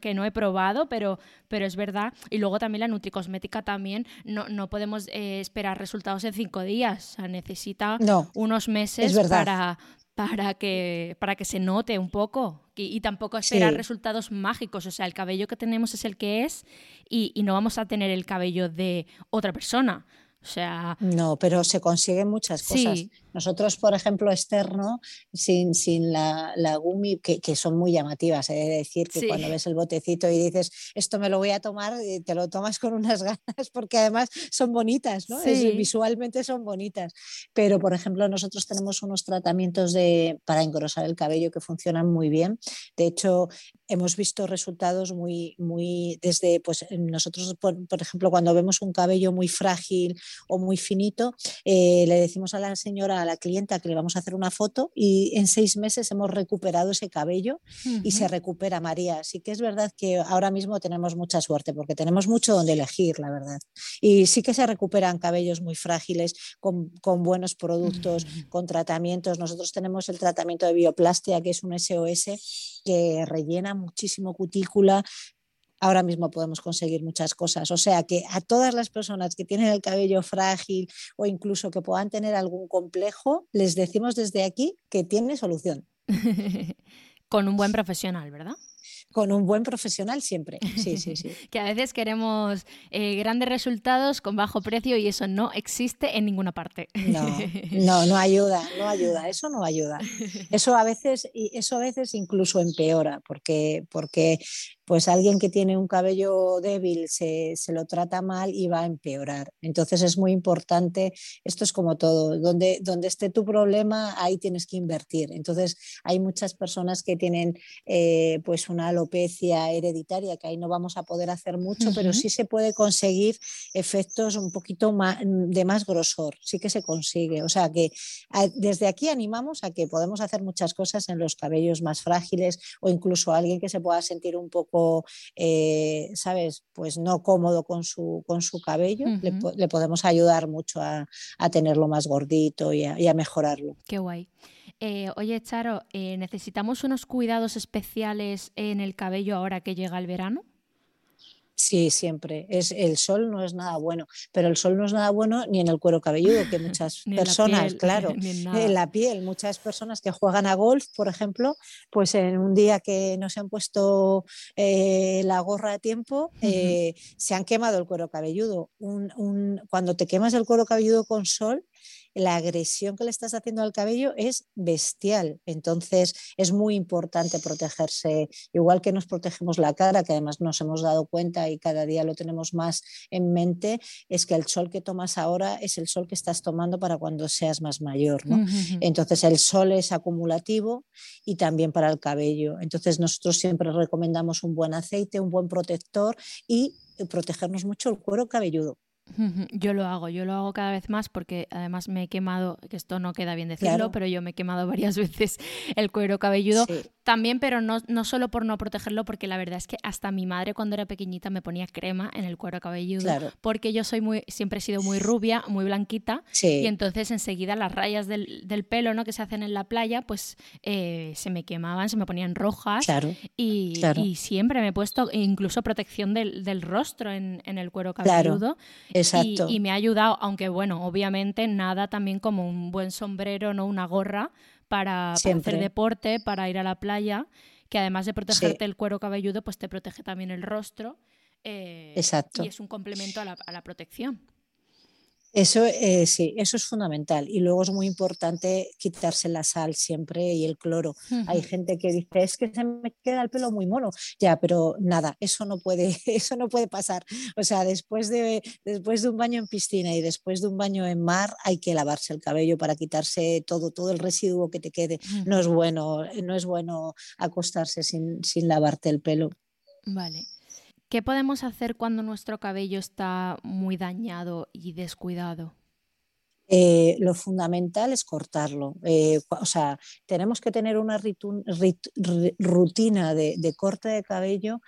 que, no he probado, pero, pero es verdad. Y luego también la nutricosmética también, no, no podemos eh, esperar resultados en cinco días, o sea, necesita unos meses para, para que, para que se note un poco y, tampoco esperar resultados mágicos. O sea, el cabello que tenemos es el que es y, y, no vamos a tener el cabello de otra persona. O sea. No, pero se consiguen muchas cosas. Nosotros, por ejemplo, externo, sin, sin la, la gumi, que, que, son muy llamativas, he de decir que cuando ves el botecito y dices, esto me lo voy a tomar, eh, te lo tomas con unas ganas, porque además son bonitas, ¿no? visualmente son bonitas. Pero, por ejemplo, nosotros tenemos unos tratamientos de, para engrosar el cabello que funcionan muy bien. De hecho, hemos visto resultados muy, muy desde, pues nosotros, por, ejemplo, cuando vemos un cabello muy frágil o muy finito, eh, le decimos a la señora, la clienta que le vamos a hacer una foto y en seis meses hemos recuperado ese cabello y se recupera María. Así que es verdad que ahora mismo tenemos mucha suerte porque tenemos mucho donde elegir, la verdad. Y sí que se recuperan cabellos muy frágiles con, con buenos productos, con tratamientos. Nosotros tenemos el tratamiento de bioplastia, que es un SOS que rellena muchísimo cutícula, ahora mismo podemos conseguir muchas cosas. O sea que a todas las personas que tienen el cabello frágil o incluso que puedan tener algún complejo, les decimos desde aquí que tiene solución. Con un buen profesional, ¿verdad? con un buen profesional siempre. Sí, sí, sí. que a veces queremos eh, grandes resultados con bajo precio y eso no existe en ninguna parte. no, no, no ayuda, no ayuda, eso no ayuda. Eso a veces, eso a veces incluso empeora, porque, porque pues alguien que tiene un cabello débil se, lo trata mal y va a empeorar. Entonces es muy importante, esto es como todo, donde, donde esté tu problema, ahí tienes que invertir. Entonces hay muchas personas que tienen eh, pues una alopecia hereditaria, que ahí no vamos a poder hacer mucho, pero sí se puede conseguir efectos un poquito más, de más grosor, sí que se consigue. O sea que desde aquí animamos a que podemos hacer muchas cosas en los cabellos más frágiles o incluso alguien que se pueda sentir un poco eh, ¿sabes? Pues no cómodo con su, con su cabello, le, podemos ayudar mucho a, tenerlo más gordito y a, mejorarlo. Qué guay. Eh, oye, Charo, eh, ¿necesitamos unos cuidados especiales en el cabello ahora que llega el verano? Sí, siempre. Es, el sol no es nada bueno, pero el sol no es nada bueno ni en el cuero cabelludo, que muchas personas, claro, en, la piel, muchas personas que juegan a golf, por ejemplo, pues en un día que no se han puesto eh, la gorra a tiempo, eh, se han quemado el cuero cabelludo. cuando te quemas el cuero cabelludo con sol, la agresión que le estás haciendo al cabello es bestial. Entonces es muy importante protegerse, igual que nos protegemos la cara, que además nos hemos dado cuenta y cada día lo tenemos más en mente, es que el sol que tomas ahora es el sol que estás tomando para cuando seas más mayor. Entonces el sol es acumulativo y también para el cabello. Entonces nosotros siempre recomendamos un buen aceite, un buen protector y protegernos mucho el cuero cabelludo. Yo lo hago, yo lo hago cada vez más porque además me he quemado, que esto no queda bien decirlo, pero yo me he quemado varias veces el cuero cabelludo. También, pero no, no solo por no protegerlo, porque la verdad es que hasta mi madre cuando era pequeñita me ponía crema en el cuero cabelludo, porque yo soy muy, siempre he sido muy rubia, muy blanquita, y entonces enseguida las rayas del, del, pelo ¿no? que se hacen en la playa, pues eh, se me quemaban, se me ponían rojas, y, y, siempre me he puesto incluso protección del, del rostro en, en, el cuero cabelludo. Exacto. Y, me ha ayudado, aunque bueno, obviamente nada también como un buen sombrero, no una gorra, para, hacer deporte, para ir a la playa, que además de protegerte el cuero cabelludo, pues te protege también el rostro. Eh, Exacto. Y es un complemento a la, a la protección. Eso eh, sí, eso es fundamental. Y luego es muy importante quitarse la sal siempre y el cloro. Hay gente que dice, es que se me queda el pelo muy mono. Ya, pero nada, eso no puede, eso no puede pasar. O sea, después de, después de un baño en piscina y después de un baño en mar, hay que lavarse el cabello para quitarse todo, todo el residuo que te quede. No es bueno, no es bueno acostarse sin, sin lavarte el pelo. Vale. ¿Qué podemos hacer cuando nuestro cabello está muy dañado y descuidado? Eh, lo fundamental es cortarlo. Eh, o sea, tenemos que tener una rutina de, corte de cabello,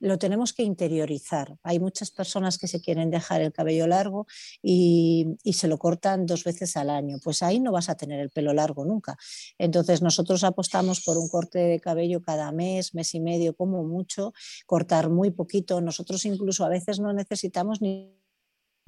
lo tenemos que interiorizar. Hay muchas personas que se quieren dejar el cabello largo y, se lo cortan dos veces al año. Pues ahí no vas a tener el pelo largo nunca. Entonces nosotros apostamos por un corte de cabello cada mes, mes y medio como mucho, cortar muy poquito. Nosotros incluso a veces no necesitamos ni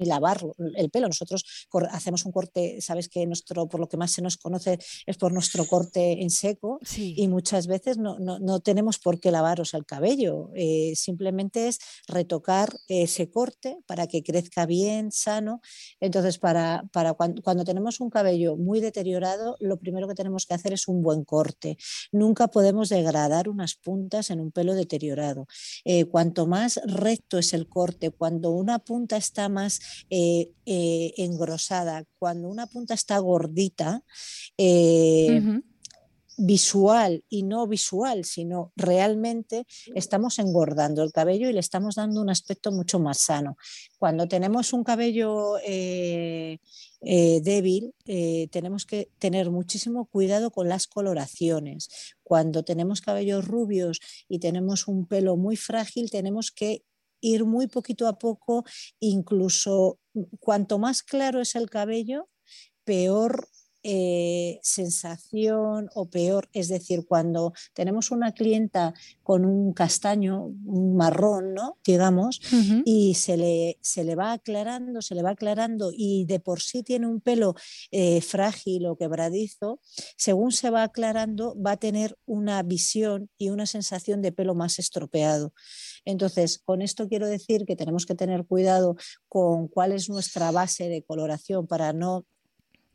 y lavar el pelo. Nosotros hacemos un corte, sabes que nuestro, por lo que más se nos conoce es por nuestro corte en seco y muchas veces no, no, tenemos por qué lavaros el cabello. Eh, simplemente es retocar ese corte para que crezca bien, sano. Entonces, para, para cuando, cuando, tenemos un cabello muy deteriorado, lo primero que tenemos que hacer es un buen corte. Nunca podemos degradar unas puntas en un pelo deteriorado. Eh, cuanto más recto es el corte, cuando una punta está más eh, eh, engrosada, cuando una punta está gordita, eh, visual y no visual, sino realmente estamos engordando el cabello y le estamos dando un aspecto mucho más sano. Cuando tenemos un cabello débil, tenemos que tener muchísimo cuidado con las coloraciones. Cuando tenemos cabellos rubios y tenemos un pelo muy frágil, tenemos que ir muy poquito a poco, incluso mm, cuanto más claro es el cabello, peor eh, sensación o peor, es decir, cuando tenemos una clienta con un castaño, un marrón, ¿no? digamos, y se le, se le va aclarando, se le va aclarando y de por sí tiene un pelo eh, frágil o quebradizo, según se va aclarando va a tener una visión y una sensación de pelo más estropeado. Entonces, con esto quiero decir que tenemos que tener cuidado con cuál es nuestra base de coloración para no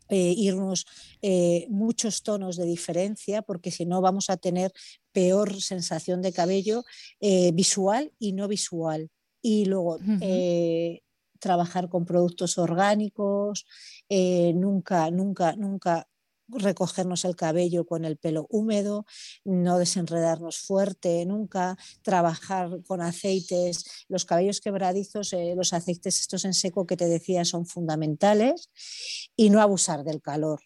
eh, irnos eh, muchos tonos de diferencia, porque si no vamos a tener peor sensación de cabello eh, visual y no visual. Y luego trabajar con productos orgánicos, nunca, nunca, nunca recogernos el cabello con el pelo húmedo, no desenredarnos fuerte nunca, trabajar con aceites, los cabellos quebradizos, eh, los aceites estos en seco que te decía son fundamentales y no abusar del calor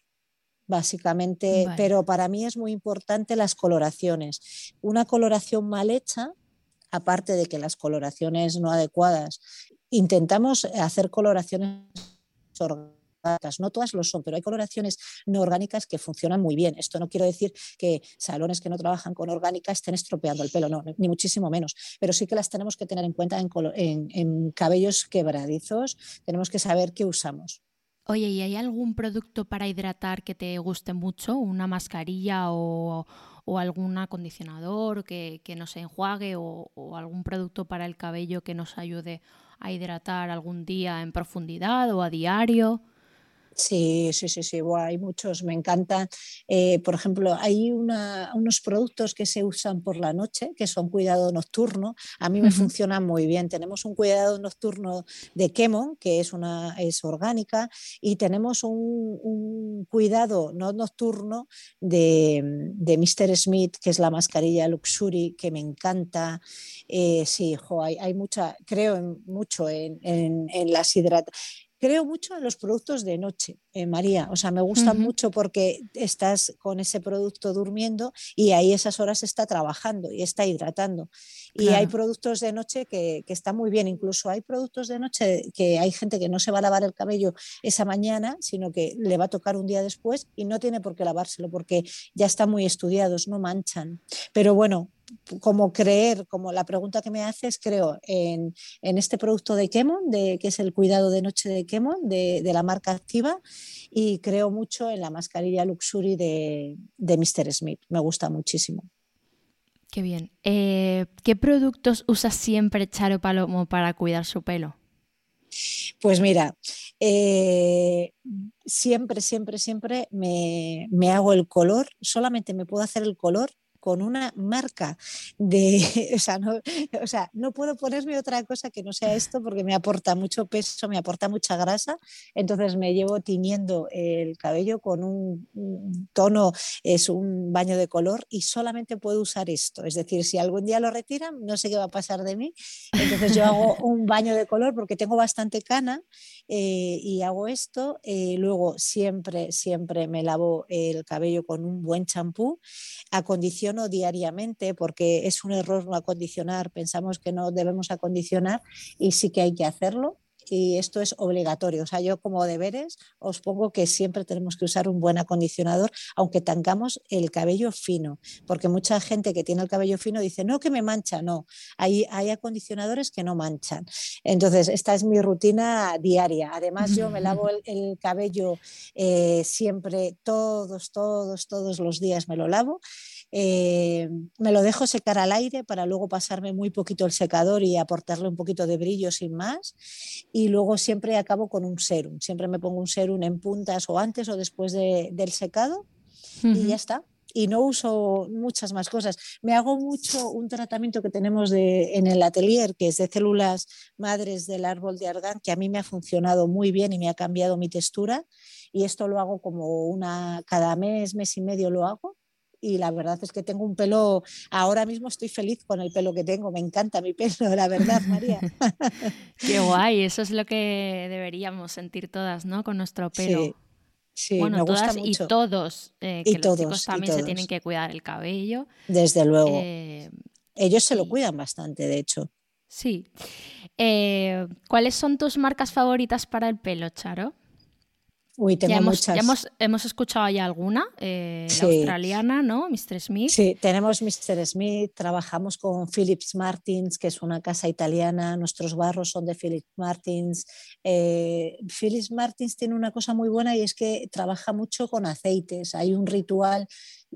básicamente, pero para mí es muy importante las coloraciones. Una coloración mal hecha, aparte de que las coloraciones no adecuadas, intentamos hacer coloraciones orgánicas no todas lo son, pero hay coloraciones no orgánicas que funcionan muy bien. Esto no quiero decir que salones que no trabajan con orgánica estén estropeando el pelo, no, ni muchísimo menos, pero sí que las tenemos que tener en cuenta en, cabellos quebradizos, tenemos que saber qué usamos. Oye, ¿y hay algún producto para hidratar que te guste mucho? ¿Una mascarilla o, algún acondicionador que, nos enjuague o, algún producto para el cabello que nos ayude a hidratar algún día en profundidad o a diario? Sí, sí, sí, sí, hay muchos, me encantan. Eh, por ejemplo, hay unos productos que se usan por la noche, que son cuidado nocturno. A mí me funcionan muy bien. Tenemos un cuidado nocturno de Kemon, que es, una, es orgánica, y tenemos un, cuidado no nocturno de, de, Mr. Smith, que es la mascarilla Luxury, que me encanta. Eh, sí, hay, hay, mucha, creo mucho en, en, en las hidrataciones creo mucho en los productos de noche, eh, María. O sea, me gustan mucho porque estás con ese producto durmiendo y ahí esas horas está trabajando y está hidratando. Y hay productos de noche que, que, están muy bien. Incluso hay productos de noche que hay gente que no se va a lavar el cabello esa mañana, sino que le va a tocar un día después y no tiene por qué lavárselo porque ya están muy estudiados, no manchan. Pero bueno, como creer, como la pregunta que me haces, creo en, este producto de Kemon, de, que es el cuidado de noche de Kemon, de, la marca activa, y creo mucho en la mascarilla Luxury de, de Mr. Smith. Me gusta muchísimo. Qué bien. Eh, ¿Qué productos usa siempre Charo Palomo para cuidar su pelo? Pues mira, eh, siempre, siempre, siempre me, me, hago el color, solamente me puedo hacer el color con una marca de, o sea, no, o sea, no puedo ponerme otra cosa que no sea esto porque me aporta mucho peso, me aporta mucha grasa, entonces me llevo tiñendo el cabello con un, tono, es un baño de color y solamente puedo usar esto, es decir, si algún día lo retiran, no sé qué va a pasar de mí, entonces yo hago un baño de color porque tengo bastante cana eh, y hago esto, eh, luego siempre, siempre me lavo el cabello con un buen champú, acondiciono diariamente porque es un error no acondicionar, pensamos que no debemos acondicionar y sí que hay que hacerlo y esto es obligatorio. O sea, yo como deberes os pongo que siempre tenemos que usar un buen acondicionador, aunque tengamos el cabello fino, porque mucha gente que tiene el cabello fino dice, no, que me mancha, no, hay, hay acondicionadores que no manchan. Entonces, esta es mi rutina diaria. Además, yo me lavo el, cabello eh, siempre, todos, todos, todos los días me lo lavo. Eh, me lo dejo secar al aire para luego pasarme muy poquito el secador y aportarle un poquito de brillo sin más. Y luego siempre acabo con un serum. Siempre me pongo un serum en puntas o antes o después del secado y ya está. Y no uso muchas más cosas. Me hago mucho un tratamiento que tenemos de, en el atelier, que es de células madres del árbol de argán, que a mí me ha funcionado muy bien y me ha cambiado mi textura. Y esto lo hago como una, cada mes, mes y medio lo hago y la verdad es que tengo un pelo, ahora mismo estoy feliz con el pelo que tengo, me encanta mi pelo, la verdad, María. Qué guay, eso es lo que deberíamos sentir todas, ¿no? Con nuestro pelo. Sí. bueno, todas y todos, eh, que los chicos también se tienen que cuidar el cabello. Desde luego. Eh, Ellos se lo cuidan bastante, de hecho. Sí. Eh, ¿Cuáles son tus marcas favoritas para el pelo, Charo? Uy, tengo ya hemos, muchas. Ya hemos, hemos, escuchado ya alguna, eh, la australiana, ¿no? Mr. Smith. Sí, tenemos Mr. Smith, trabajamos con Philips Martins, que es una casa italiana, nuestros barros son de Philips Martins. Eh, Philips Martins tiene una cosa muy buena y es que trabaja mucho con aceites. Hay un ritual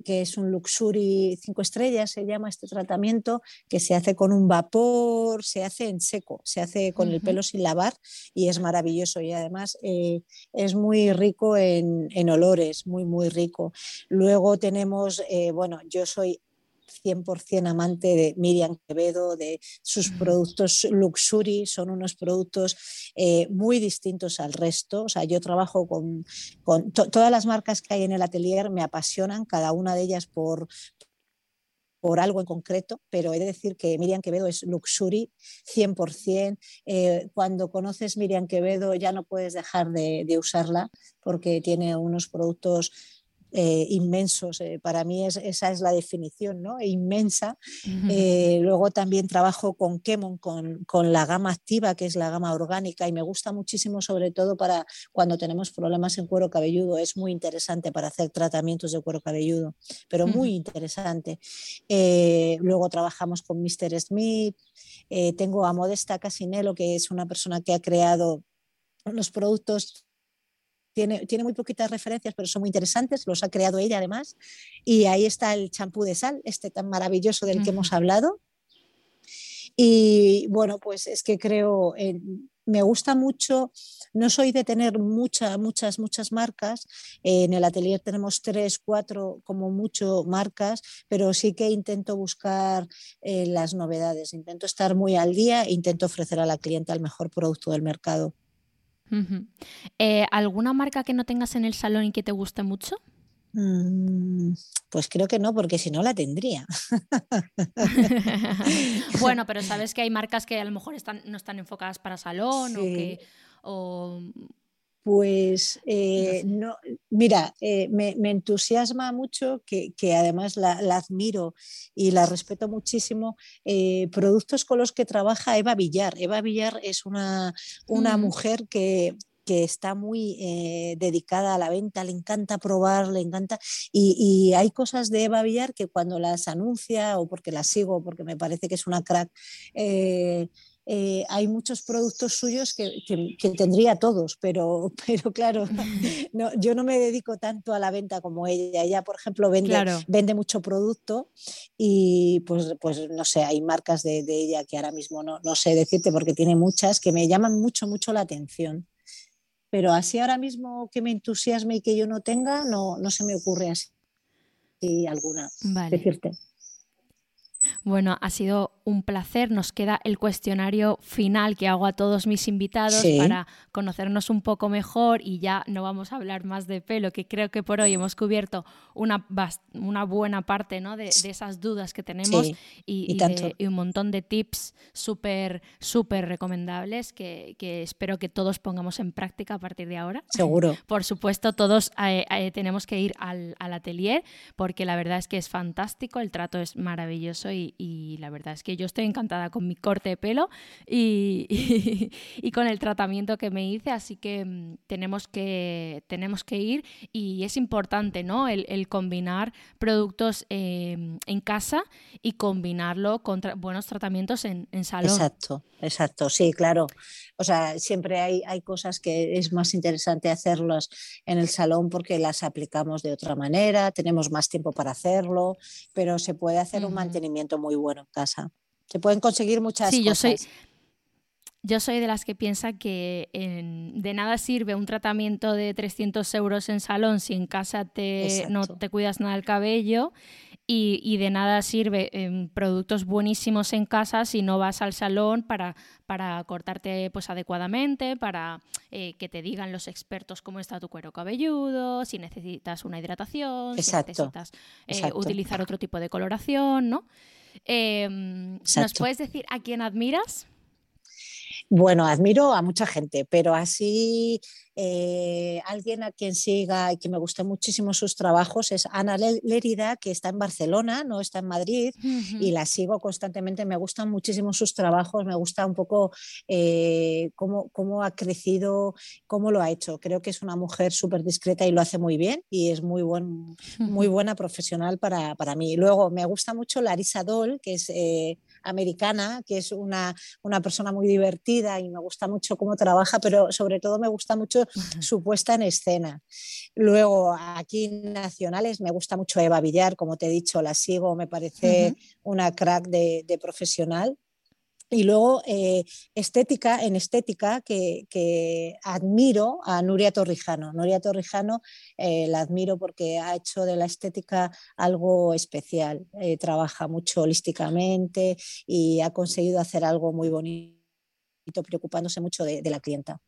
que es un Luxury 5 estrellas, se llama este tratamiento, que se hace con un vapor, se hace en seco, se hace con el pelo sin lavar y es maravilloso y además eh, es muy rico en, en, olores, muy, muy rico. Luego tenemos, eh, bueno, yo soy 100% amante de Miriam Quevedo, de sus productos Luxury, son unos productos eh, muy distintos al resto. O sea, yo trabajo con, con todas las marcas que hay en el atelier, me apasionan, cada una de ellas por, por algo en concreto, pero he de decir que Miriam Quevedo es luxury 100%. Eh, cuando conoces Miriam Quevedo ya no puedes dejar de, de usarla porque tiene unos productos eh, inmensos. Eh, para mí es, esa es la definición, ¿no? inmensa. Eh, luego también trabajo con Kemon, con, con, la gama activa, que es la gama orgánica, y me gusta muchísimo, sobre todo para cuando tenemos problemas en cuero cabelludo. Es muy interesante para hacer tratamientos de cuero cabelludo, pero muy interesante. luego trabajamos con Mr. Smith. tengo a Modesta Casinello, que es una persona que ha creado los productos tiene, muy poquitas referencias, pero son muy interesantes, los ha creado ella además. Y ahí está el champú de sal, este tan maravilloso del que hemos hablado. Y bueno, pues es que creo, me gusta mucho, no soy de tener muchas, muchas, muchas marcas. en el atelier tenemos tres, cuatro, como mucho marcas, pero sí que intento buscar eh, las novedades, intento estar muy al día, intento ofrecer a la clienta el mejor producto del mercado. Eh, ¿Alguna marca que no tengas en el salón y que te guste mucho? Mm, pues creo que no, porque si no la tendría. bueno, pero sabes que hay marcas que a lo mejor están, no están enfocadas para salón o que pues eh, no, mira, eh, me, entusiasma mucho que, además la, admiro y la respeto muchísimo. Eh, productos con los que trabaja Eva Villar. Eva Villar es una, una mm. mujer que, está muy dedicada a la venta, le encanta probar, le encanta. Y, hay cosas de Eva Villar que cuando las anuncia o porque las sigo, porque me parece que es una crack, eh, hay muchos productos suyos que, tendría todos, pero, pero claro, no, yo no me dedico tanto a la venta como ella. Ella, por ejemplo, vende, vende mucho producto y pues, pues no sé, hay marcas de, ella que ahora mismo no, no sé decirte porque tiene muchas que me llaman mucho, mucho la atención. Pero así ahora mismo que me entusiasme y que yo no tenga, no, no se me ocurre así alguna decirte. Bueno, ha sido un placer. Nos queda el cuestionario final que hago a todos mis invitados para conocernos un poco mejor y ya no vamos a hablar más de pelo, que creo que por hoy hemos cubierto una, una buena parte ¿no? de, esas dudas que tenemos y, un montón de tips súper, súper recomendables que, espero que todos pongamos en práctica a partir de ahora. Seguro. por supuesto, todos eh, eh, tenemos que ir al, al atelier porque la verdad es que es fantástico, el trato es maravilloso y, la verdad es que yo estoy encantada con mi corte de pelo y, con el tratamiento que me hice, así que mm, tenemos que, tenemos que ir y es importante ¿no? el, combinar productos em, en casa y combinarlo con buenos tratamientos en, en, salón. Exacto, exacto, sí, claro. O sea, siempre hay, hay cosas que es más interesante hacerlas en el salón porque las aplicamos de otra manera, tenemos más tiempo para hacerlo, pero se puede hacer un mantenimiento muy bueno en casa. Se pueden conseguir muchas sí, cosas. Yo soy, yo soy de las que piensa que de nada sirve un tratamiento de 300 euros en salón si en casa te, no te cuidas nada el cabello y, de nada sirve em, productos buenísimos en casa si no vas al salón para, para cortarte pues adecuadamente, para eh, que te digan los expertos cómo está tu cuero cabelludo, si necesitas una hidratación, si necesitas eh, utilizar otro tipo de coloración, ¿no? Em, ¿Nos puedes decir a quién admiras? Bueno, admiro a mucha gente, pero así Eh, alguien a quien siga y que me guste muchísimo sus trabajos es Ana Lerida, que está en Barcelona, no está en Madrid, y la sigo constantemente. Me gustan muchísimo sus trabajos, me gusta un poco eh, cómo, cómo, ha crecido, cómo lo ha hecho. Creo que es una mujer súper discreta y lo hace muy bien y es muy, buen, muy buena profesional para, para mí. Luego me gusta mucho Larisa Doll, que es eh, americana, que es una, una, persona muy divertida y me gusta mucho cómo trabaja, pero sobre todo me gusta mucho su puesta en escena. Luego, aquí nacionales, me gusta mucho Eva Villar, como te he dicho, la sigo, me parece una crack de, de profesional. Y luego eh, estética, en estética, que, admiro a Nuria Torrijano. Nuria Torrijano eh, la admiro porque ha hecho de la estética algo especial. Eh, trabaja mucho holísticamente y ha conseguido hacer algo muy bonito, preocupándose mucho de, la clienta.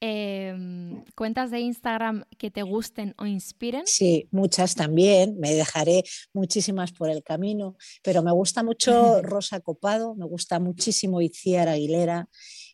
Em, ¿Cuentas de Instagram que te gusten o inspiren? Sí, muchas también. Me dejaré muchísimas por el camino, pero me gusta mucho Rosa Copado, me gusta muchísimo Itziar Aguilera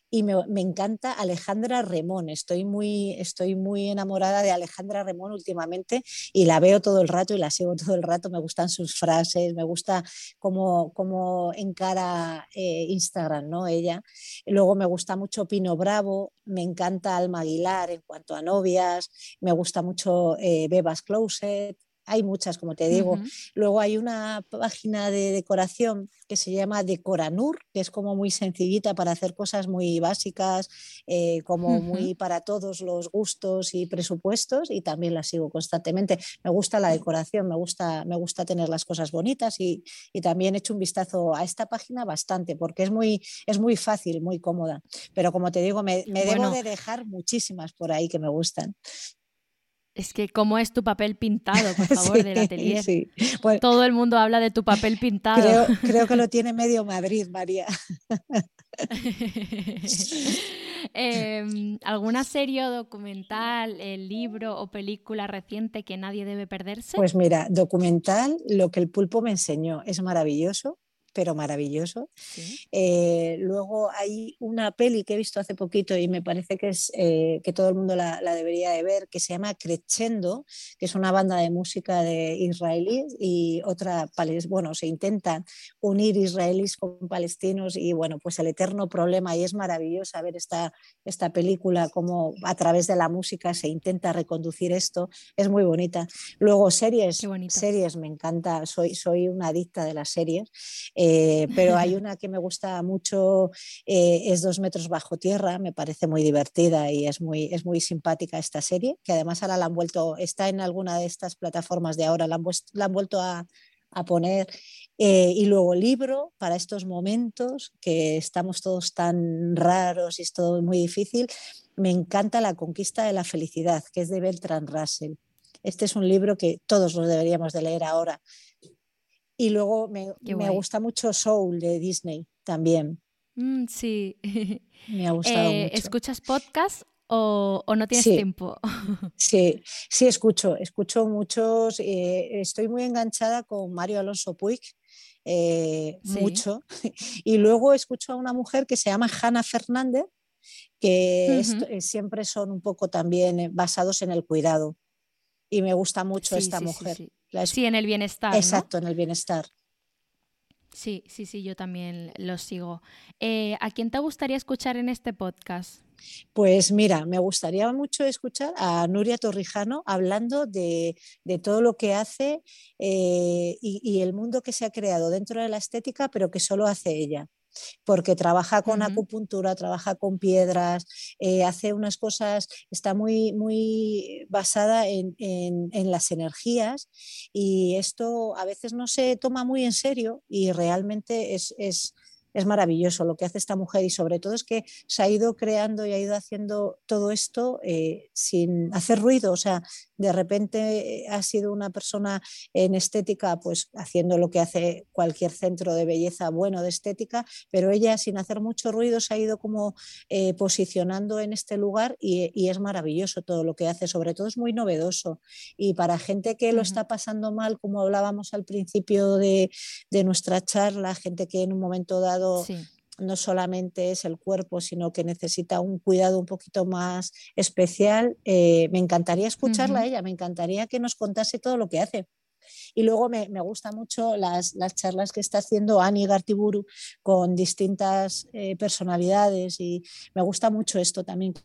y me, encanta Alejandra Remón. Estoy muy, estoy muy enamorada de Alejandra Remón últimamente y la veo todo el rato y la sigo todo el rato. Me gustan sus frases, me gusta cómo, cómo encara eh, Instagram, ¿no? Ella. luego me gusta mucho Pino Bravo, me encanta Alma Aguilar en cuanto a novias, me gusta mucho eh, Bebas Closet, hay muchas, como te digo. Luego hay una página de decoración que se llama Decoranur, que es como muy sencillita para hacer cosas muy básicas, eh, como muy para todos los gustos y presupuestos, y también la sigo constantemente. Me gusta la decoración, me gusta, me gusta tener las cosas bonitas y, también he hecho un vistazo a esta página bastante, porque es muy, es muy fácil, muy cómoda. Pero como te digo, me, debo de dejar muchísimas por ahí que me gustan. Es que cómo es tu papel pintado, por favor, del atelier. Todo el mundo habla de tu papel pintado. Creo, que lo tiene medio Madrid, María. Em, ¿Alguna serie o documental, el libro o película reciente que nadie debe perderse? Pues mira, documental, lo que el pulpo me enseñó es maravilloso pero maravilloso. Eh, luego hay una peli que he visto hace poquito y me parece que, es, eh, que todo el mundo la, debería de ver, que se llama Crescendo, que es una banda de música de israelíes y otra, bueno, se intentan unir israelíes con palestinos y bueno, pues el eterno problema y es maravilloso ver esta, esta película, como a través de la música se intenta reconducir esto, es muy bonita. Luego series, series me encanta, soy, soy una adicta de las series. Eh, pero hay una que me gusta mucho, eh, es Dos metros bajo tierra, me parece muy divertida y es muy, es muy simpática esta serie, que además ahora la han vuelto, está en alguna de estas plataformas de ahora, la han, la han vuelto a, a poner. Eh, y luego libro para estos momentos que estamos todos tan raros y es todo muy difícil. Me encanta La conquista de la felicidad, que es de Beltrán Russell. Este es un libro que todos los deberíamos de leer ahora. Y luego me, gusta mucho Soul de Disney también. Mm, sí. Me ha gustado eh, mucho. ¿Escuchas podcast o, no tienes tiempo? sí, sí, escucho. Escucho muchos. Eh, estoy muy enganchada con Mario Alonso Puig. Eh, mucho. Y luego escucho a una mujer que se llama Hanna Fernández, que siempre son un poco también basados en el cuidado. Y me gusta mucho esta mujer. Sí, en el bienestar. Exacto, en el bienestar. Sí, sí, sí, yo también lo sigo. Eh, ¿A quién te gustaría escuchar en este podcast? Pues mira, me gustaría mucho escuchar a Nuria Torrijano hablando de, todo lo que hace eh, y, el mundo que se ha creado dentro de la estética, pero que solo hace ella porque trabaja con acupuntura, trabaja con piedras, eh, hace unas cosas, está muy, muy basada en, las energías y esto a veces no se toma muy en serio y realmente es es maravilloso lo que hace esta mujer y sobre todo es que se ha ido creando y ha ido haciendo todo esto eh, sin hacer ruido, o sea, de repente eh, ha sido una persona en estética, pues haciendo lo que hace cualquier centro de belleza bueno de estética, pero ella sin hacer mucho ruido se ha ido como eh, posicionando en este lugar y, es maravilloso todo lo que hace, sobre todo es muy novedoso. Y para gente que lo está pasando mal, como hablábamos al principio de, de nuestra charla, gente que en un momento dado no solamente es el cuerpo, sino que necesita un cuidado un poquito más especial. Eh, me encantaría escucharla a ella, me encantaría que nos contase todo lo que hace. Y luego me, me gustan mucho las, las, charlas que está haciendo Ani Gartiburu con distintas eh, personalidades y me gusta mucho esto también que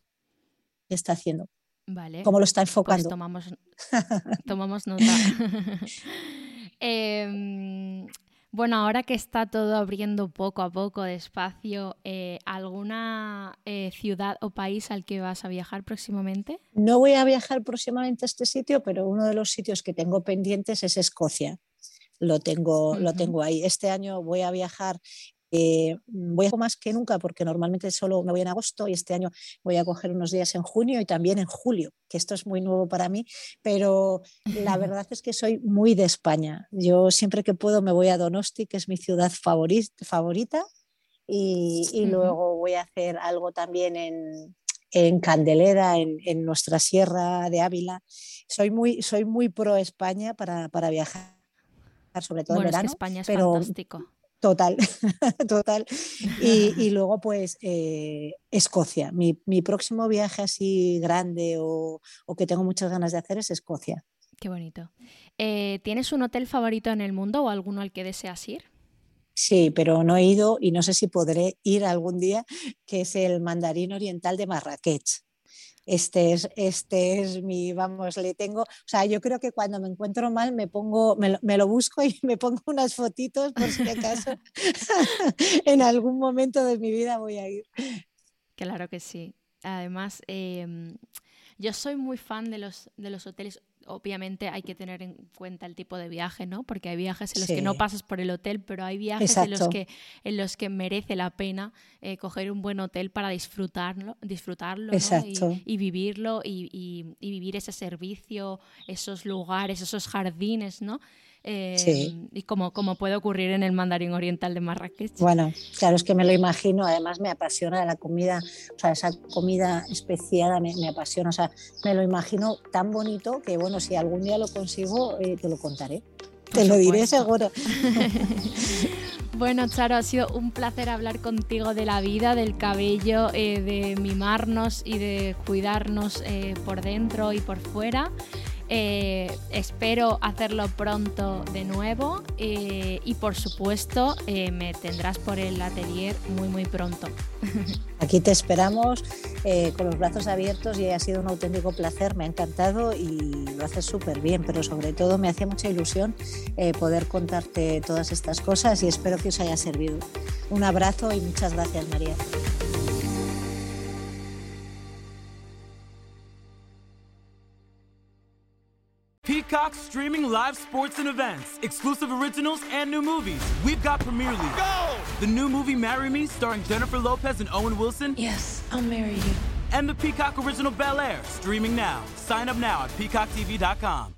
está haciendo. Vale. Cómo lo está Pues enfocando. tomamos, tomamos nota. Em, bueno, ahora que está todo abriendo poco a poco, despacio, eh, ¿alguna eh, ciudad o país al que vas a viajar próximamente? No voy a viajar próximamente a este sitio, pero uno de los sitios que tengo pendientes es Escocia. Lo tengo, lo tengo ahí. Este año voy a viajar, eh, voy a más que nunca porque normalmente solo me voy en agosto y este año voy a coger unos días en junio y también en julio, que esto es muy nuevo para mí, pero la verdad es que soy muy de España. Yo siempre que puedo me voy a Donosti, que es mi ciudad favori- favorita, y, luego voy a hacer algo también en, en Candelera, en, en nuestra sierra de Ávila. Soy muy, soy muy pro España para, para viajar, sobre todo Bueno, en es que verano. España es pero fantástico. Total, total. Y, y luego, pues, eh, Escocia. Mi, mi próximo viaje así grande o, o que tengo muchas ganas de hacer es Escocia. Qué bonito. Eh, ¿Tienes un hotel favorito en el mundo o alguno al que deseas ir? Sí, pero no he ido y no sé si podré ir algún día, que es el Mandarín Oriental de Marrakech. Este es, este es mi, vamos, le tengo, o sea, yo creo que cuando me encuentro mal me pongo, me lo, me lo busco y me pongo unas fotitos por si acaso en algún momento de mi vida voy a ir. Claro que sí. Además, em, yo soy muy fan de los, de los hoteles. Obviamente hay que tener en cuenta el tipo de viaje, ¿no? Porque hay viajes en los que no pasas por el hotel, pero hay viajes en los que, en los que merece la pena eh, coger un buen hotel para disfrutarlo, disfrutarlo ¿no? Y, y vivirlo y, y- y vivir ese servicio, esos lugares, esos jardines, ¿no? Eh, Sí. Y como, como puede ocurrir en el Mandarín Oriental de Marrakech. Bueno, claro, es que me lo imagino, además me apasiona la comida, o sea, esa comida especiada me, me apasiona, o sea, me lo imagino tan bonito que, bueno, si algún día lo consigo, eh, te lo contaré. Te lo diré seguro. Bueno, Charo, ha sido un placer hablar contigo de la vida, del cabello, eh, de mimarnos y de cuidarnos eh, por dentro y por fuera. Eh, espero hacerlo pronto de nuevo eh, y por supuesto eh, me tendrás por el atelier muy muy pronto. Aquí te esperamos con los brazos abiertos y ha sido un auténtico placer, me ha encantado y lo haces súper bien, pero sobre todo me hacía mucha ilusión poder contarte todas estas cosas y espero que os haya servido. Un abrazo y muchas gracias, María. Peacock streaming live sports and events, exclusive originals, and new movies. We've got Premier League. Go! The new movie Marry Me, starring Jennifer Lopez and Owen Wilson, Yes, I'll marry you. and the Peacock original Bel Air, streaming now. Sign up now at peacocktv.com.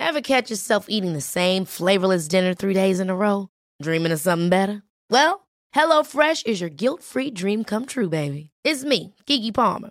Ever catch yourself eating the same flavorless dinner three days in a row? Dreaming of something better? Well, HelloFresh is your guilt free dream come true, baby. It's me, Kiki Palmer.